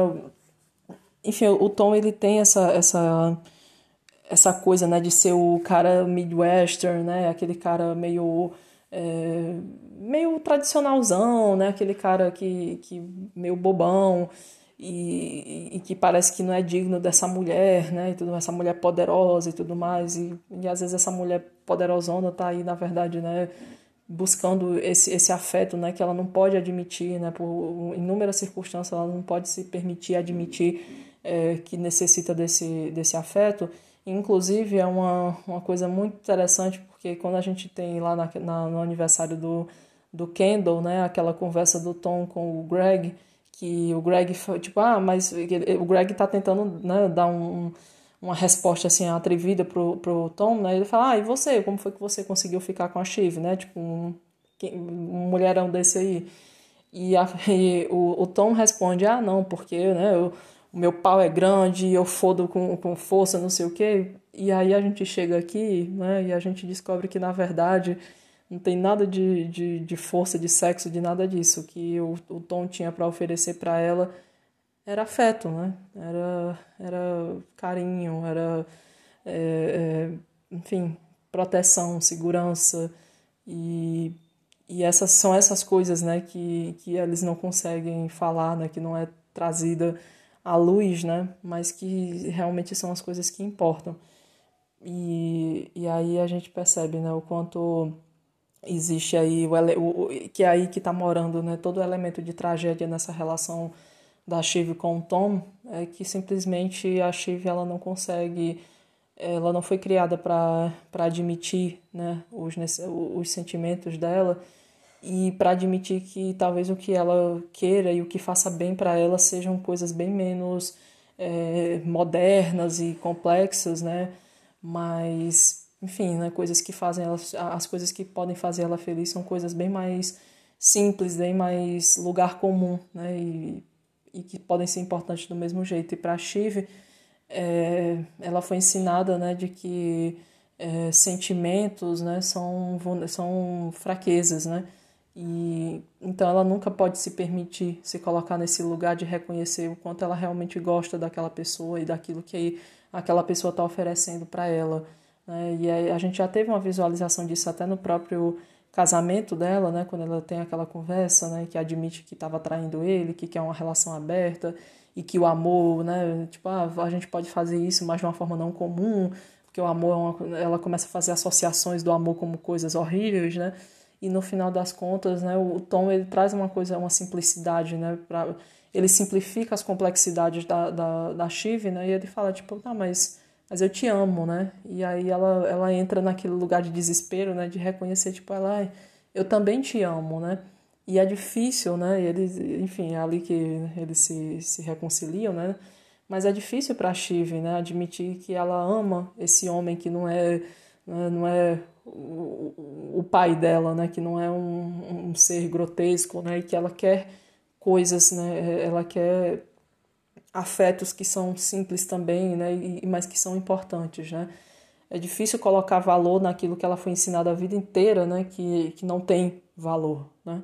enfim, o Tom ele tem essa essa essa coisa, né, de ser o cara midwestern, né, aquele cara meio é, meio tradicionalzão, né, aquele cara que, que meio bobão e, e, que parece que não é digno dessa mulher, né, e tudo essa mulher poderosa e tudo mais e, e às vezes essa mulher poderosona tá aí na verdade, né, buscando esse, esse afeto, né, que ela não pode admitir, né, por inúmeras circunstâncias ela não pode se permitir admitir é, que necessita desse desse afeto Inclusive, é uma, uma coisa muito interessante, porque quando a gente tem lá na, na, no aniversário do, do Kendall, né, aquela conversa do Tom com o Greg, que o Greg, tipo, ah, mas o Greg tá tentando né, dar um, uma resposta assim atrevida pro, pro Tom, né? Ele fala, ah, e você? Como foi que você conseguiu ficar com a Shiv, né? Tipo, um, um mulherão desse aí. E, a, <laughs> e o, o Tom responde, ah, não, porque, né, eu o meu pau é grande, eu fodo com, com força, não sei o quê. E aí a gente chega aqui, né, e a gente descobre que na verdade não tem nada de, de, de força, de sexo, de nada disso. Que o, o Tom tinha para oferecer para ela era afeto, né? Era, era carinho, era, é, é, enfim, proteção, segurança. E, e essas são essas coisas, né, que, que eles não conseguem falar, né, que não é trazida à luz, né? Mas que realmente são as coisas que importam. E, e aí a gente percebe, né? O quanto existe aí, o, o, que é aí que está morando, né? Todo elemento de tragédia nessa relação da Shiv com o Tom é que simplesmente a Shiv ela não consegue ela não foi criada para admitir né, os, os sentimentos dela e para admitir que talvez o que ela queira e o que faça bem para ela sejam coisas bem menos é, modernas e complexas, né? Mas, enfim, né? coisas que fazem ela, as coisas que podem fazer ela feliz são coisas bem mais simples, bem mais lugar comum, né? E, e que podem ser importantes do mesmo jeito. E para Shiv, é, ela foi ensinada, né, de que é, sentimentos, né, são, são fraquezas, né? E então ela nunca pode se permitir se colocar nesse lugar de reconhecer o quanto ela realmente gosta daquela pessoa e daquilo que aquela pessoa está oferecendo para ela. Né? E a gente já teve uma visualização disso até no próprio casamento dela, né? quando ela tem aquela conversa, né? que admite que estava traindo ele, que quer uma relação aberta e que o amor, né? tipo, ah, a gente pode fazer isso, mas de uma forma não comum, porque o amor, é uma... ela começa a fazer associações do amor como coisas horríveis, né? E no final das contas, né, o Tom ele traz uma coisa, uma simplicidade, né, pra, ele simplifica as complexidades da, da, da Shiv, né, e ele fala, tipo, tá, mas, mas eu te amo, né, e aí ela, ela entra naquele lugar de desespero, né, de reconhecer, tipo, ela, eu também te amo, né, e é difícil, né, eles, enfim, é ali que eles se, se reconciliam, né, mas é difícil para a né, admitir que ela ama esse homem que não é, né, não é o, o pai dela, né, que não é um, um ser grotesco, né, e que ela quer coisas, né, ela quer afetos que são simples também, né, e, mas que são importantes, né. é difícil colocar valor naquilo que ela foi ensinada a vida inteira, né? Que, que não tem valor, né?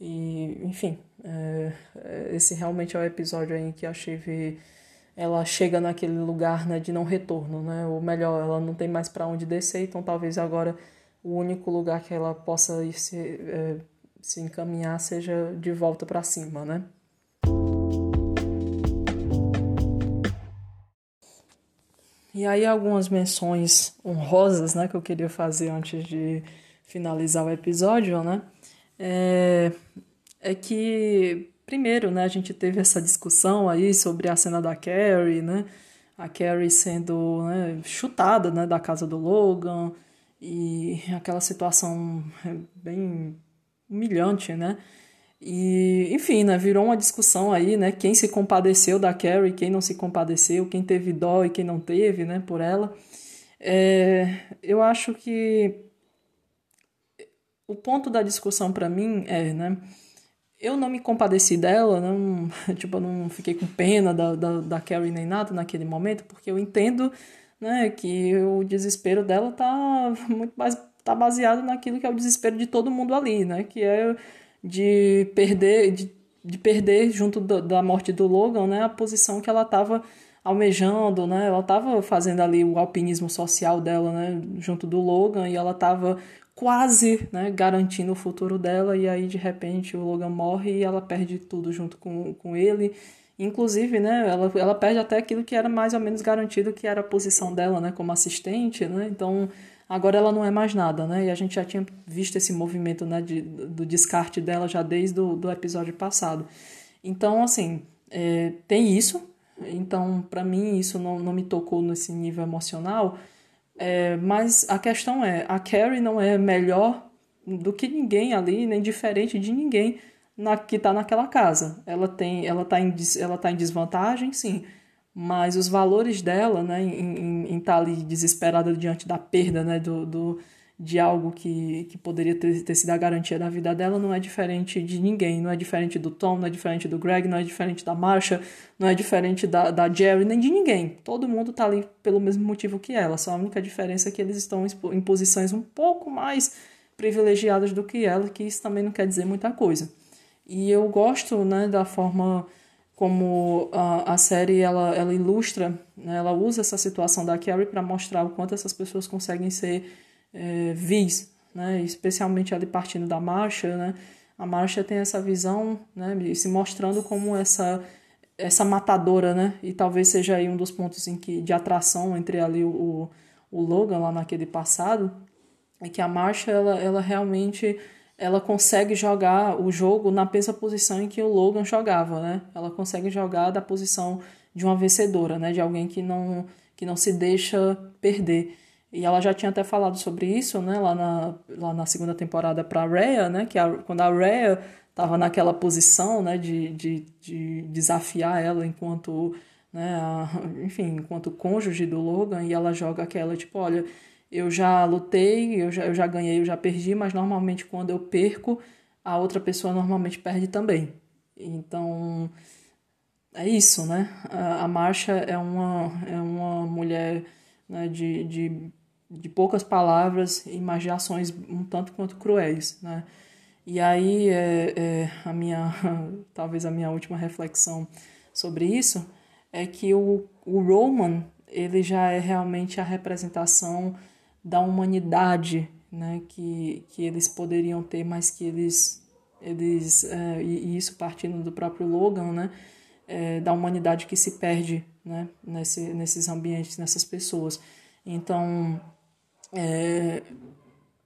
E, enfim, é, é esse realmente é o episódio aí que a Shiv ela chega naquele lugar né, de não retorno, né? Ou melhor, ela não tem mais para onde descer, então talvez agora o único lugar que ela possa ir se, é, se encaminhar seja de volta para cima, né? E aí algumas menções honrosas, né, que eu queria fazer antes de finalizar o episódio, né? É, é que primeiro, né, a gente teve essa discussão aí sobre a cena da Carrie, né? A Carrie sendo né, chutada, né, da casa do Logan e aquela situação bem humilhante, né? E, enfim, né, virou uma discussão aí, né, quem se compadeceu da Carrie, quem não se compadeceu, quem teve dó e quem não teve, né, por ela. É, eu acho que o ponto da discussão para mim é, né, eu não me compadeci dela, não, <laughs> tipo, eu não fiquei com pena da, da, da Carrie nem nada naquele momento, porque eu entendo, né, que o desespero dela tá <laughs> muito mais tá baseado naquilo que é o desespero de todo mundo ali, né, que é de perder, de, de perder junto do, da morte do Logan, né, a posição que ela estava almejando, né, ela estava fazendo ali o alpinismo social dela, né, junto do Logan, e ela estava quase, né, garantindo o futuro dela, e aí de repente o Logan morre e ela perde tudo junto com, com ele, Inclusive, né, ela, ela perde até aquilo que era mais ou menos garantido, que era a posição dela, né, como assistente, né, então Agora ela não é mais nada, né? E a gente já tinha visto esse movimento né, de, do descarte dela já desde o do episódio passado. Então, assim, é, tem isso. Então, para mim, isso não, não me tocou nesse nível emocional. É, mas a questão é, a Carrie não é melhor do que ninguém ali, nem diferente de ninguém na, que está naquela casa. Ela tem, ela está em, ela tá em desvantagem, sim mas os valores dela, né, em estar tá ali desesperada diante da perda, né, do, do, de algo que, que poderia ter, ter sido a garantia da vida dela, não é diferente de ninguém, não é diferente do Tom, não é diferente do Greg, não é diferente da Marsha, não é diferente da, da Jerry, nem de ninguém. Todo mundo está ali pelo mesmo motivo que ela, só a única diferença é que eles estão em posições um pouco mais privilegiadas do que ela, que isso também não quer dizer muita coisa. E eu gosto, né, da forma como a, a série ela, ela ilustra, né, ela usa essa situação da Carrie para mostrar o quanto essas pessoas conseguem ser é, vis, né, especialmente ali partindo da marcha, né, a marcha tem essa visão, né, se mostrando como essa essa matadora, né, e talvez seja aí um dos pontos em que de atração entre ali o, o Logan lá naquele passado, é que a marcha ela, ela realmente ela consegue jogar o jogo na mesma posição em que o Logan jogava, né? Ela consegue jogar da posição de uma vencedora, né? De alguém que não, que não se deixa perder. E ela já tinha até falado sobre isso, né? Lá na, lá na segunda temporada para Rhea, né? Que a, quando a Rhea estava naquela posição, né? De, de, de desafiar ela enquanto, né? A, enfim, enquanto cônjuge do Logan. E ela joga aquela, tipo, olha eu já lutei, eu já, eu já ganhei, eu já perdi, mas normalmente quando eu perco, a outra pessoa normalmente perde também. Então, é isso, né? A, a Marcha é uma, é uma mulher né, de, de, de poucas palavras e mas de ações um tanto quanto cruéis, né? E aí, é, é, a minha, <laughs> talvez a minha última reflexão sobre isso é que o, o Roman, ele já é realmente a representação da humanidade né, que, que eles poderiam ter, mas que eles, eles é, e isso partindo do próprio Logan, né, é, da humanidade que se perde né, nesse, nesses ambientes, nessas pessoas. Então, é,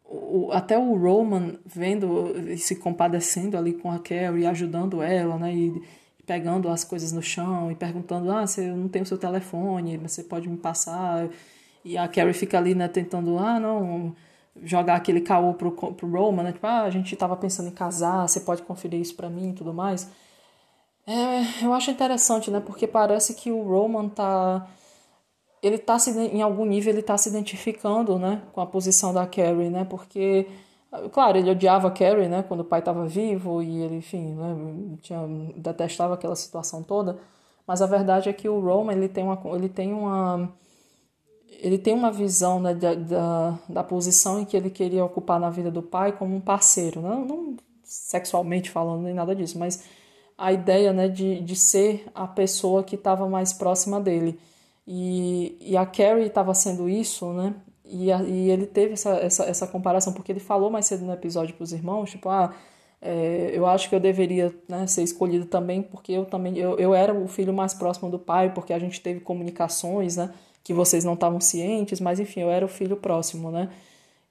o, até o Roman vendo e se compadecendo ali com a Carrie, ajudando ela, né, e pegando as coisas no chão e perguntando: ah, você não tem o seu telefone, você pode me passar e a Carrie fica ali, né, tentando, ah, não, jogar aquele caô pro, pro Roman, né? Tipo, ah, a gente tava pensando em casar, você pode conferir isso para mim e tudo mais. É, eu acho interessante, né? Porque parece que o Roman tá. Ele tá se, em algum nível ele tá se identificando, né? Com a posição da Carrie, né? Porque, claro, ele odiava a Carrie, né? Quando o pai estava vivo e ele, enfim, né? Tinha, detestava aquela situação toda. Mas a verdade é que o Roman, ele tem uma. Ele tem uma ele tem uma visão né, da, da, da, posição em que ele queria ocupar na vida do pai como um parceiro, não, não sexualmente falando nem nada disso, mas a ideia né, de, de ser a pessoa que estava mais próxima dele. E, e a Carrie estava sendo isso, né? E, a, e ele teve essa, essa, essa comparação, porque ele falou mais cedo no episódio para os irmãos, tipo, ah, é, eu acho que eu deveria né, ser escolhido também, porque eu também eu, eu era o filho mais próximo do pai, porque a gente teve comunicações, né? Que vocês não estavam cientes, mas enfim, eu era o filho próximo, né?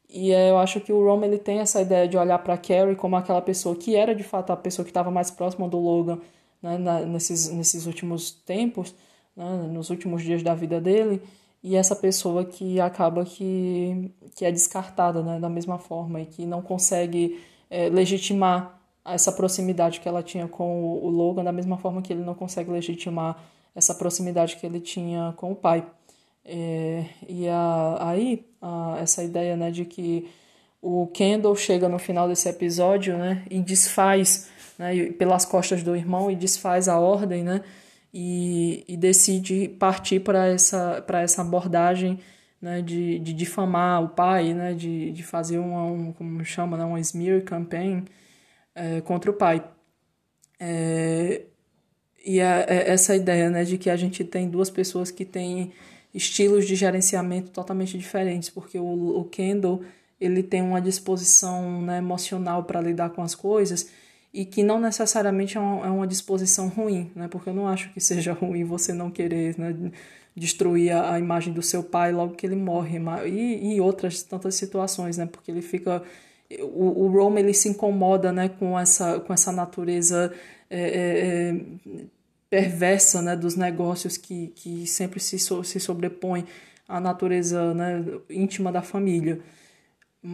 E é, eu acho que o Rome ele tem essa ideia de olhar para Carrie como aquela pessoa que era de fato a pessoa que estava mais próxima do Logan né, na, nesses, nesses últimos tempos, né, nos últimos dias da vida dele, e essa pessoa que acaba que, que é descartada né, da mesma forma e que não consegue é, legitimar essa proximidade que ela tinha com o, Logan, da mesma forma que ele não consegue legitimar essa proximidade que ele tinha com o pai. É, e a, aí, a, essa ideia né, de que o Kendall chega no final desse episódio né, e desfaz né, pelas costas do irmão e desfaz a ordem né, e, e decide partir para essa, essa abordagem né, de, de difamar o pai, né, de, de fazer uma, um, como chama, né, uma smear campaign é, contra o pai. É, e a, é, essa ideia né, de que a gente tem duas pessoas que têm estilos de gerenciamento totalmente diferentes, porque o, o Kendall ele tem uma disposição né, emocional para lidar com as coisas e que não necessariamente é uma, é uma, disposição ruim, né? Porque eu não acho que seja <laughs> ruim você não querer né, destruir a, a imagem do seu pai logo que ele morre e, e outras tantas situações, né? Porque ele fica o, o Rome ele se incomoda, né, com essa com essa natureza é, é, é perversa né, dos negócios que, que sempre se, so, se sobrepõe à natureza né, íntima da família.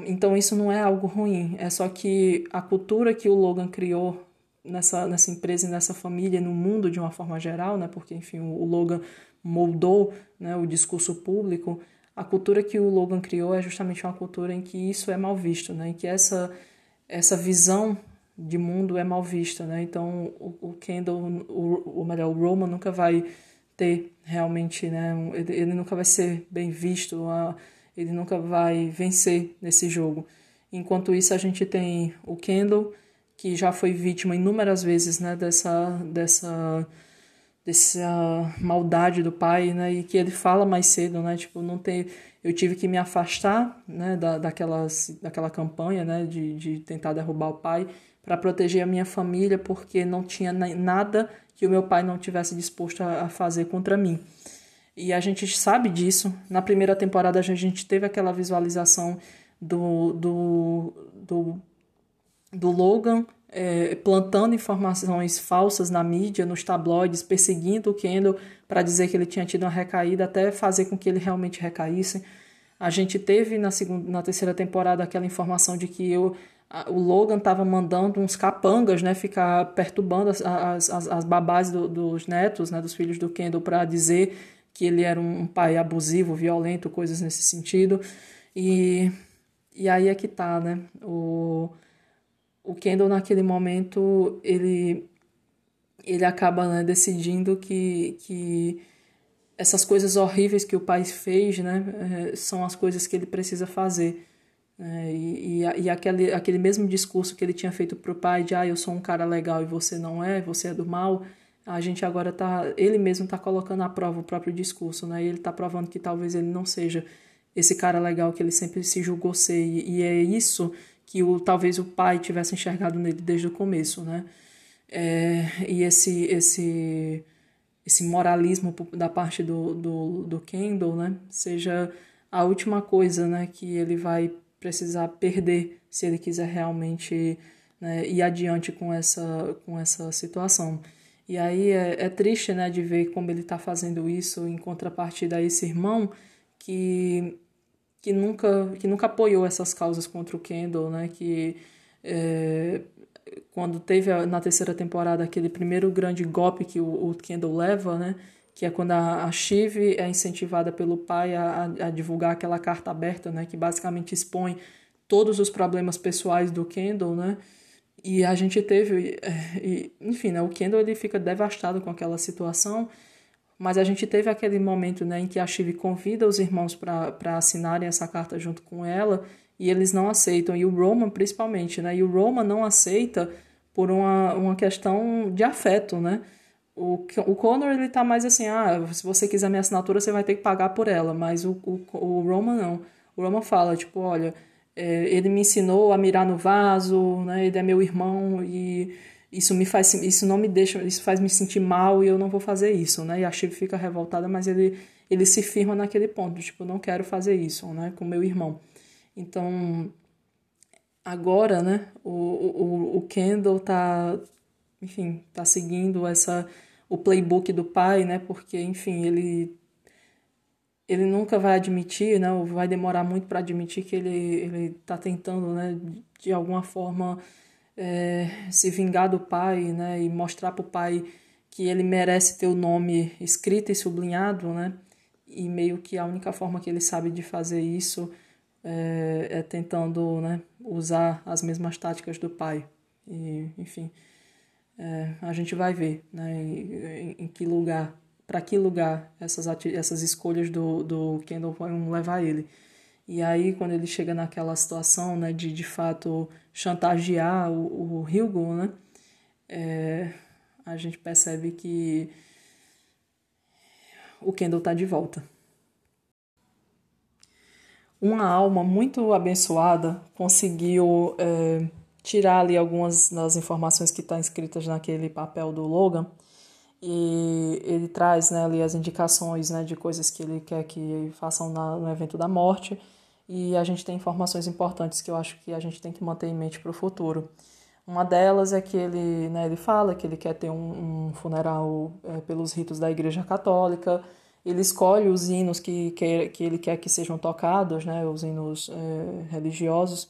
Então isso não é algo ruim, é só que a cultura que o Logan criou nessa, nessa empresa e nessa família, no mundo de uma forma geral, né, porque enfim o Logan moldou né, o discurso público, a cultura que o Logan criou é justamente uma cultura em que isso é mal visto, né, em que essa, essa visão de mundo é mal vista, né? Então o, o Kendall, o, o melhor, o Roman nunca vai ter realmente, né? Ele, nunca vai ser bem visto, ele nunca vai vencer nesse jogo. Enquanto isso a gente tem o Kendall que já foi vítima inúmeras vezes, né? Dessa dessa dessa maldade do pai, né? E que ele fala mais cedo, né? Tipo, não ter eu tive que me afastar, né? Da, daquelas, daquela campanha, né? De, de tentar derrubar o pai para proteger a minha família, porque não tinha nada que o meu pai não tivesse disposto a fazer contra mim. E a gente sabe disso. Na primeira temporada a gente teve aquela visualização do, do, do, do Logan é, plantando informações falsas na mídia, nos tabloides, perseguindo o Kendall para dizer que ele tinha tido uma recaída, até fazer com que ele realmente recaísse. A gente teve na, segunda, na terceira temporada aquela informação de que eu o Logan estava mandando uns capangas, né, ficar perturbando as, as, as babás do, dos netos, né, dos filhos do Kendall, para dizer que ele era um pai abusivo, violento, coisas nesse sentido. E, e aí é que tá, né? O, o Kendall, naquele momento, ele, ele acaba né, decidindo que, que essas coisas horríveis que o pai fez, né, eh, são as coisas que ele precisa fazer. É, e, e, aquele, aquele mesmo discurso que ele tinha feito pro pai de ah, eu sou um cara legal e você não é, você é do mal, a gente agora tá, ele mesmo tá colocando à prova o próprio discurso, né? Ele tá provando que talvez ele não seja esse cara legal que ele sempre se julgou ser. E, e é isso que o, talvez o pai tivesse enxergado nele desde o começo, né? É, e esse, esse, esse moralismo da parte do, do, do Kendall, né? Seja a última coisa, né? Que ele vai precisar perder se ele quiser realmente né, ir adiante com essa, com essa situação. E aí é, é triste né, de ver como ele está fazendo isso em contrapartida a esse irmão que, que, nunca, que nunca apoiou essas causas contra o Kendall, né, que é, quando teve a, na terceira temporada aquele primeiro grande golpe que o, o Kendall leva, né, que é quando a, a Shiv é incentivada pelo pai a, a, divulgar aquela carta aberta, né, que basicamente expõe todos os problemas pessoais do Kendall, né, e a gente teve, é, enfim, né, o Kendall ele fica devastado com aquela situação, Mas a gente teve aquele momento né, em que a Shiv convida os irmãos para assinarem essa carta junto com ela e eles não aceitam, e o Roman principalmente, né? E o Roman não aceita por uma, uma questão de afeto, né? O, o Connor, ele tá mais assim, ah, se você quiser minha assinatura, você vai ter que pagar por ela, mas o, o, o Roman não. O Roman fala, tipo, olha, ele me ensinou a mirar no vaso, né? Ele é meu irmão e isso me faz isso não me deixa isso faz me sentir mal e eu não vou fazer isso né? E a Shiv fica revoltada mas ele ele se firma naquele ponto tipo não quero fazer isso né? Com meu irmão. Então agora né? O, o, o Kendall tá enfim tá seguindo essa o playbook do pai né? Porque enfim ele ele nunca vai admitir né ou vai demorar muito para admitir que ele ele tá tentando né de alguma forma é, se vingar do pai, né, e mostrar para o pai que ele merece ter o nome escrito e sublinhado, né, e meio que a única forma que ele sabe de fazer isso é, é tentando, né, usar as mesmas táticas do pai. E, enfim, é, a gente vai ver, né, em, em que lugar, para que lugar essas, essas escolhas do, do Kendall vão levar ele. E aí, quando ele chega naquela situação, né, de de fato chantagear o, o Hugo, né, é, a gente percebe que o Kendall está de volta. Uma alma muito abençoada conseguiu é, tirar ali algumas das informações que estão tá escritas naquele papel do Logan e ele traz né, ali as indicações né, de coisas que ele quer que façam na, no evento da morte e a gente tem informações importantes que eu acho que a gente tem que manter em mente para o futuro. Uma delas é que ele, né, ele fala que ele quer ter um, um funeral é, pelos ritos da Igreja Católica. Ele escolhe os hinos que, que, que ele quer que sejam tocados, né, os hinos é, religiosos.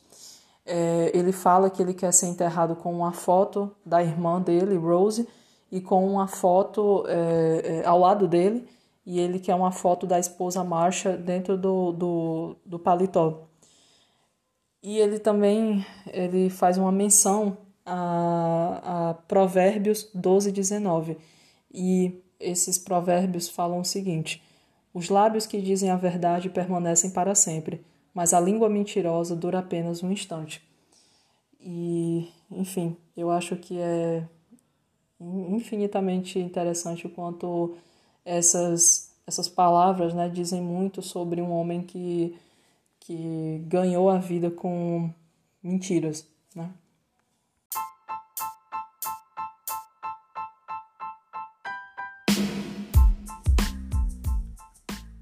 É, ele fala que ele quer ser enterrado com uma foto da irmã dele, Rose, e com uma foto é, é, ao lado dele, e ele quer uma foto da esposa Marcha dentro do, do, do paletó. E ele também ele faz uma menção a, a Provérbios 12, 19. E esses provérbios falam o seguinte: Os lábios que dizem a verdade permanecem para sempre, mas a língua mentirosa dura apenas um instante. E, enfim, eu acho que é infinitamente interessante o quanto essas, essas palavras né, dizem muito sobre um homem que, que ganhou a vida com mentiras. Né?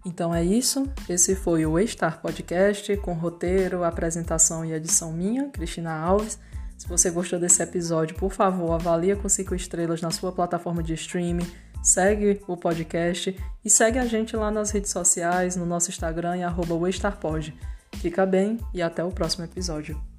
Então é isso. Esse foi o Estar Podcast com roteiro, apresentação e edição minha, Cristina Alves. Se você gostou desse episódio, por favor, avalie com 5 estrelas na sua plataforma de streaming, segue o podcast e segue a gente lá nas redes sociais, no nosso Instagram e arroba Fica bem e até o próximo episódio.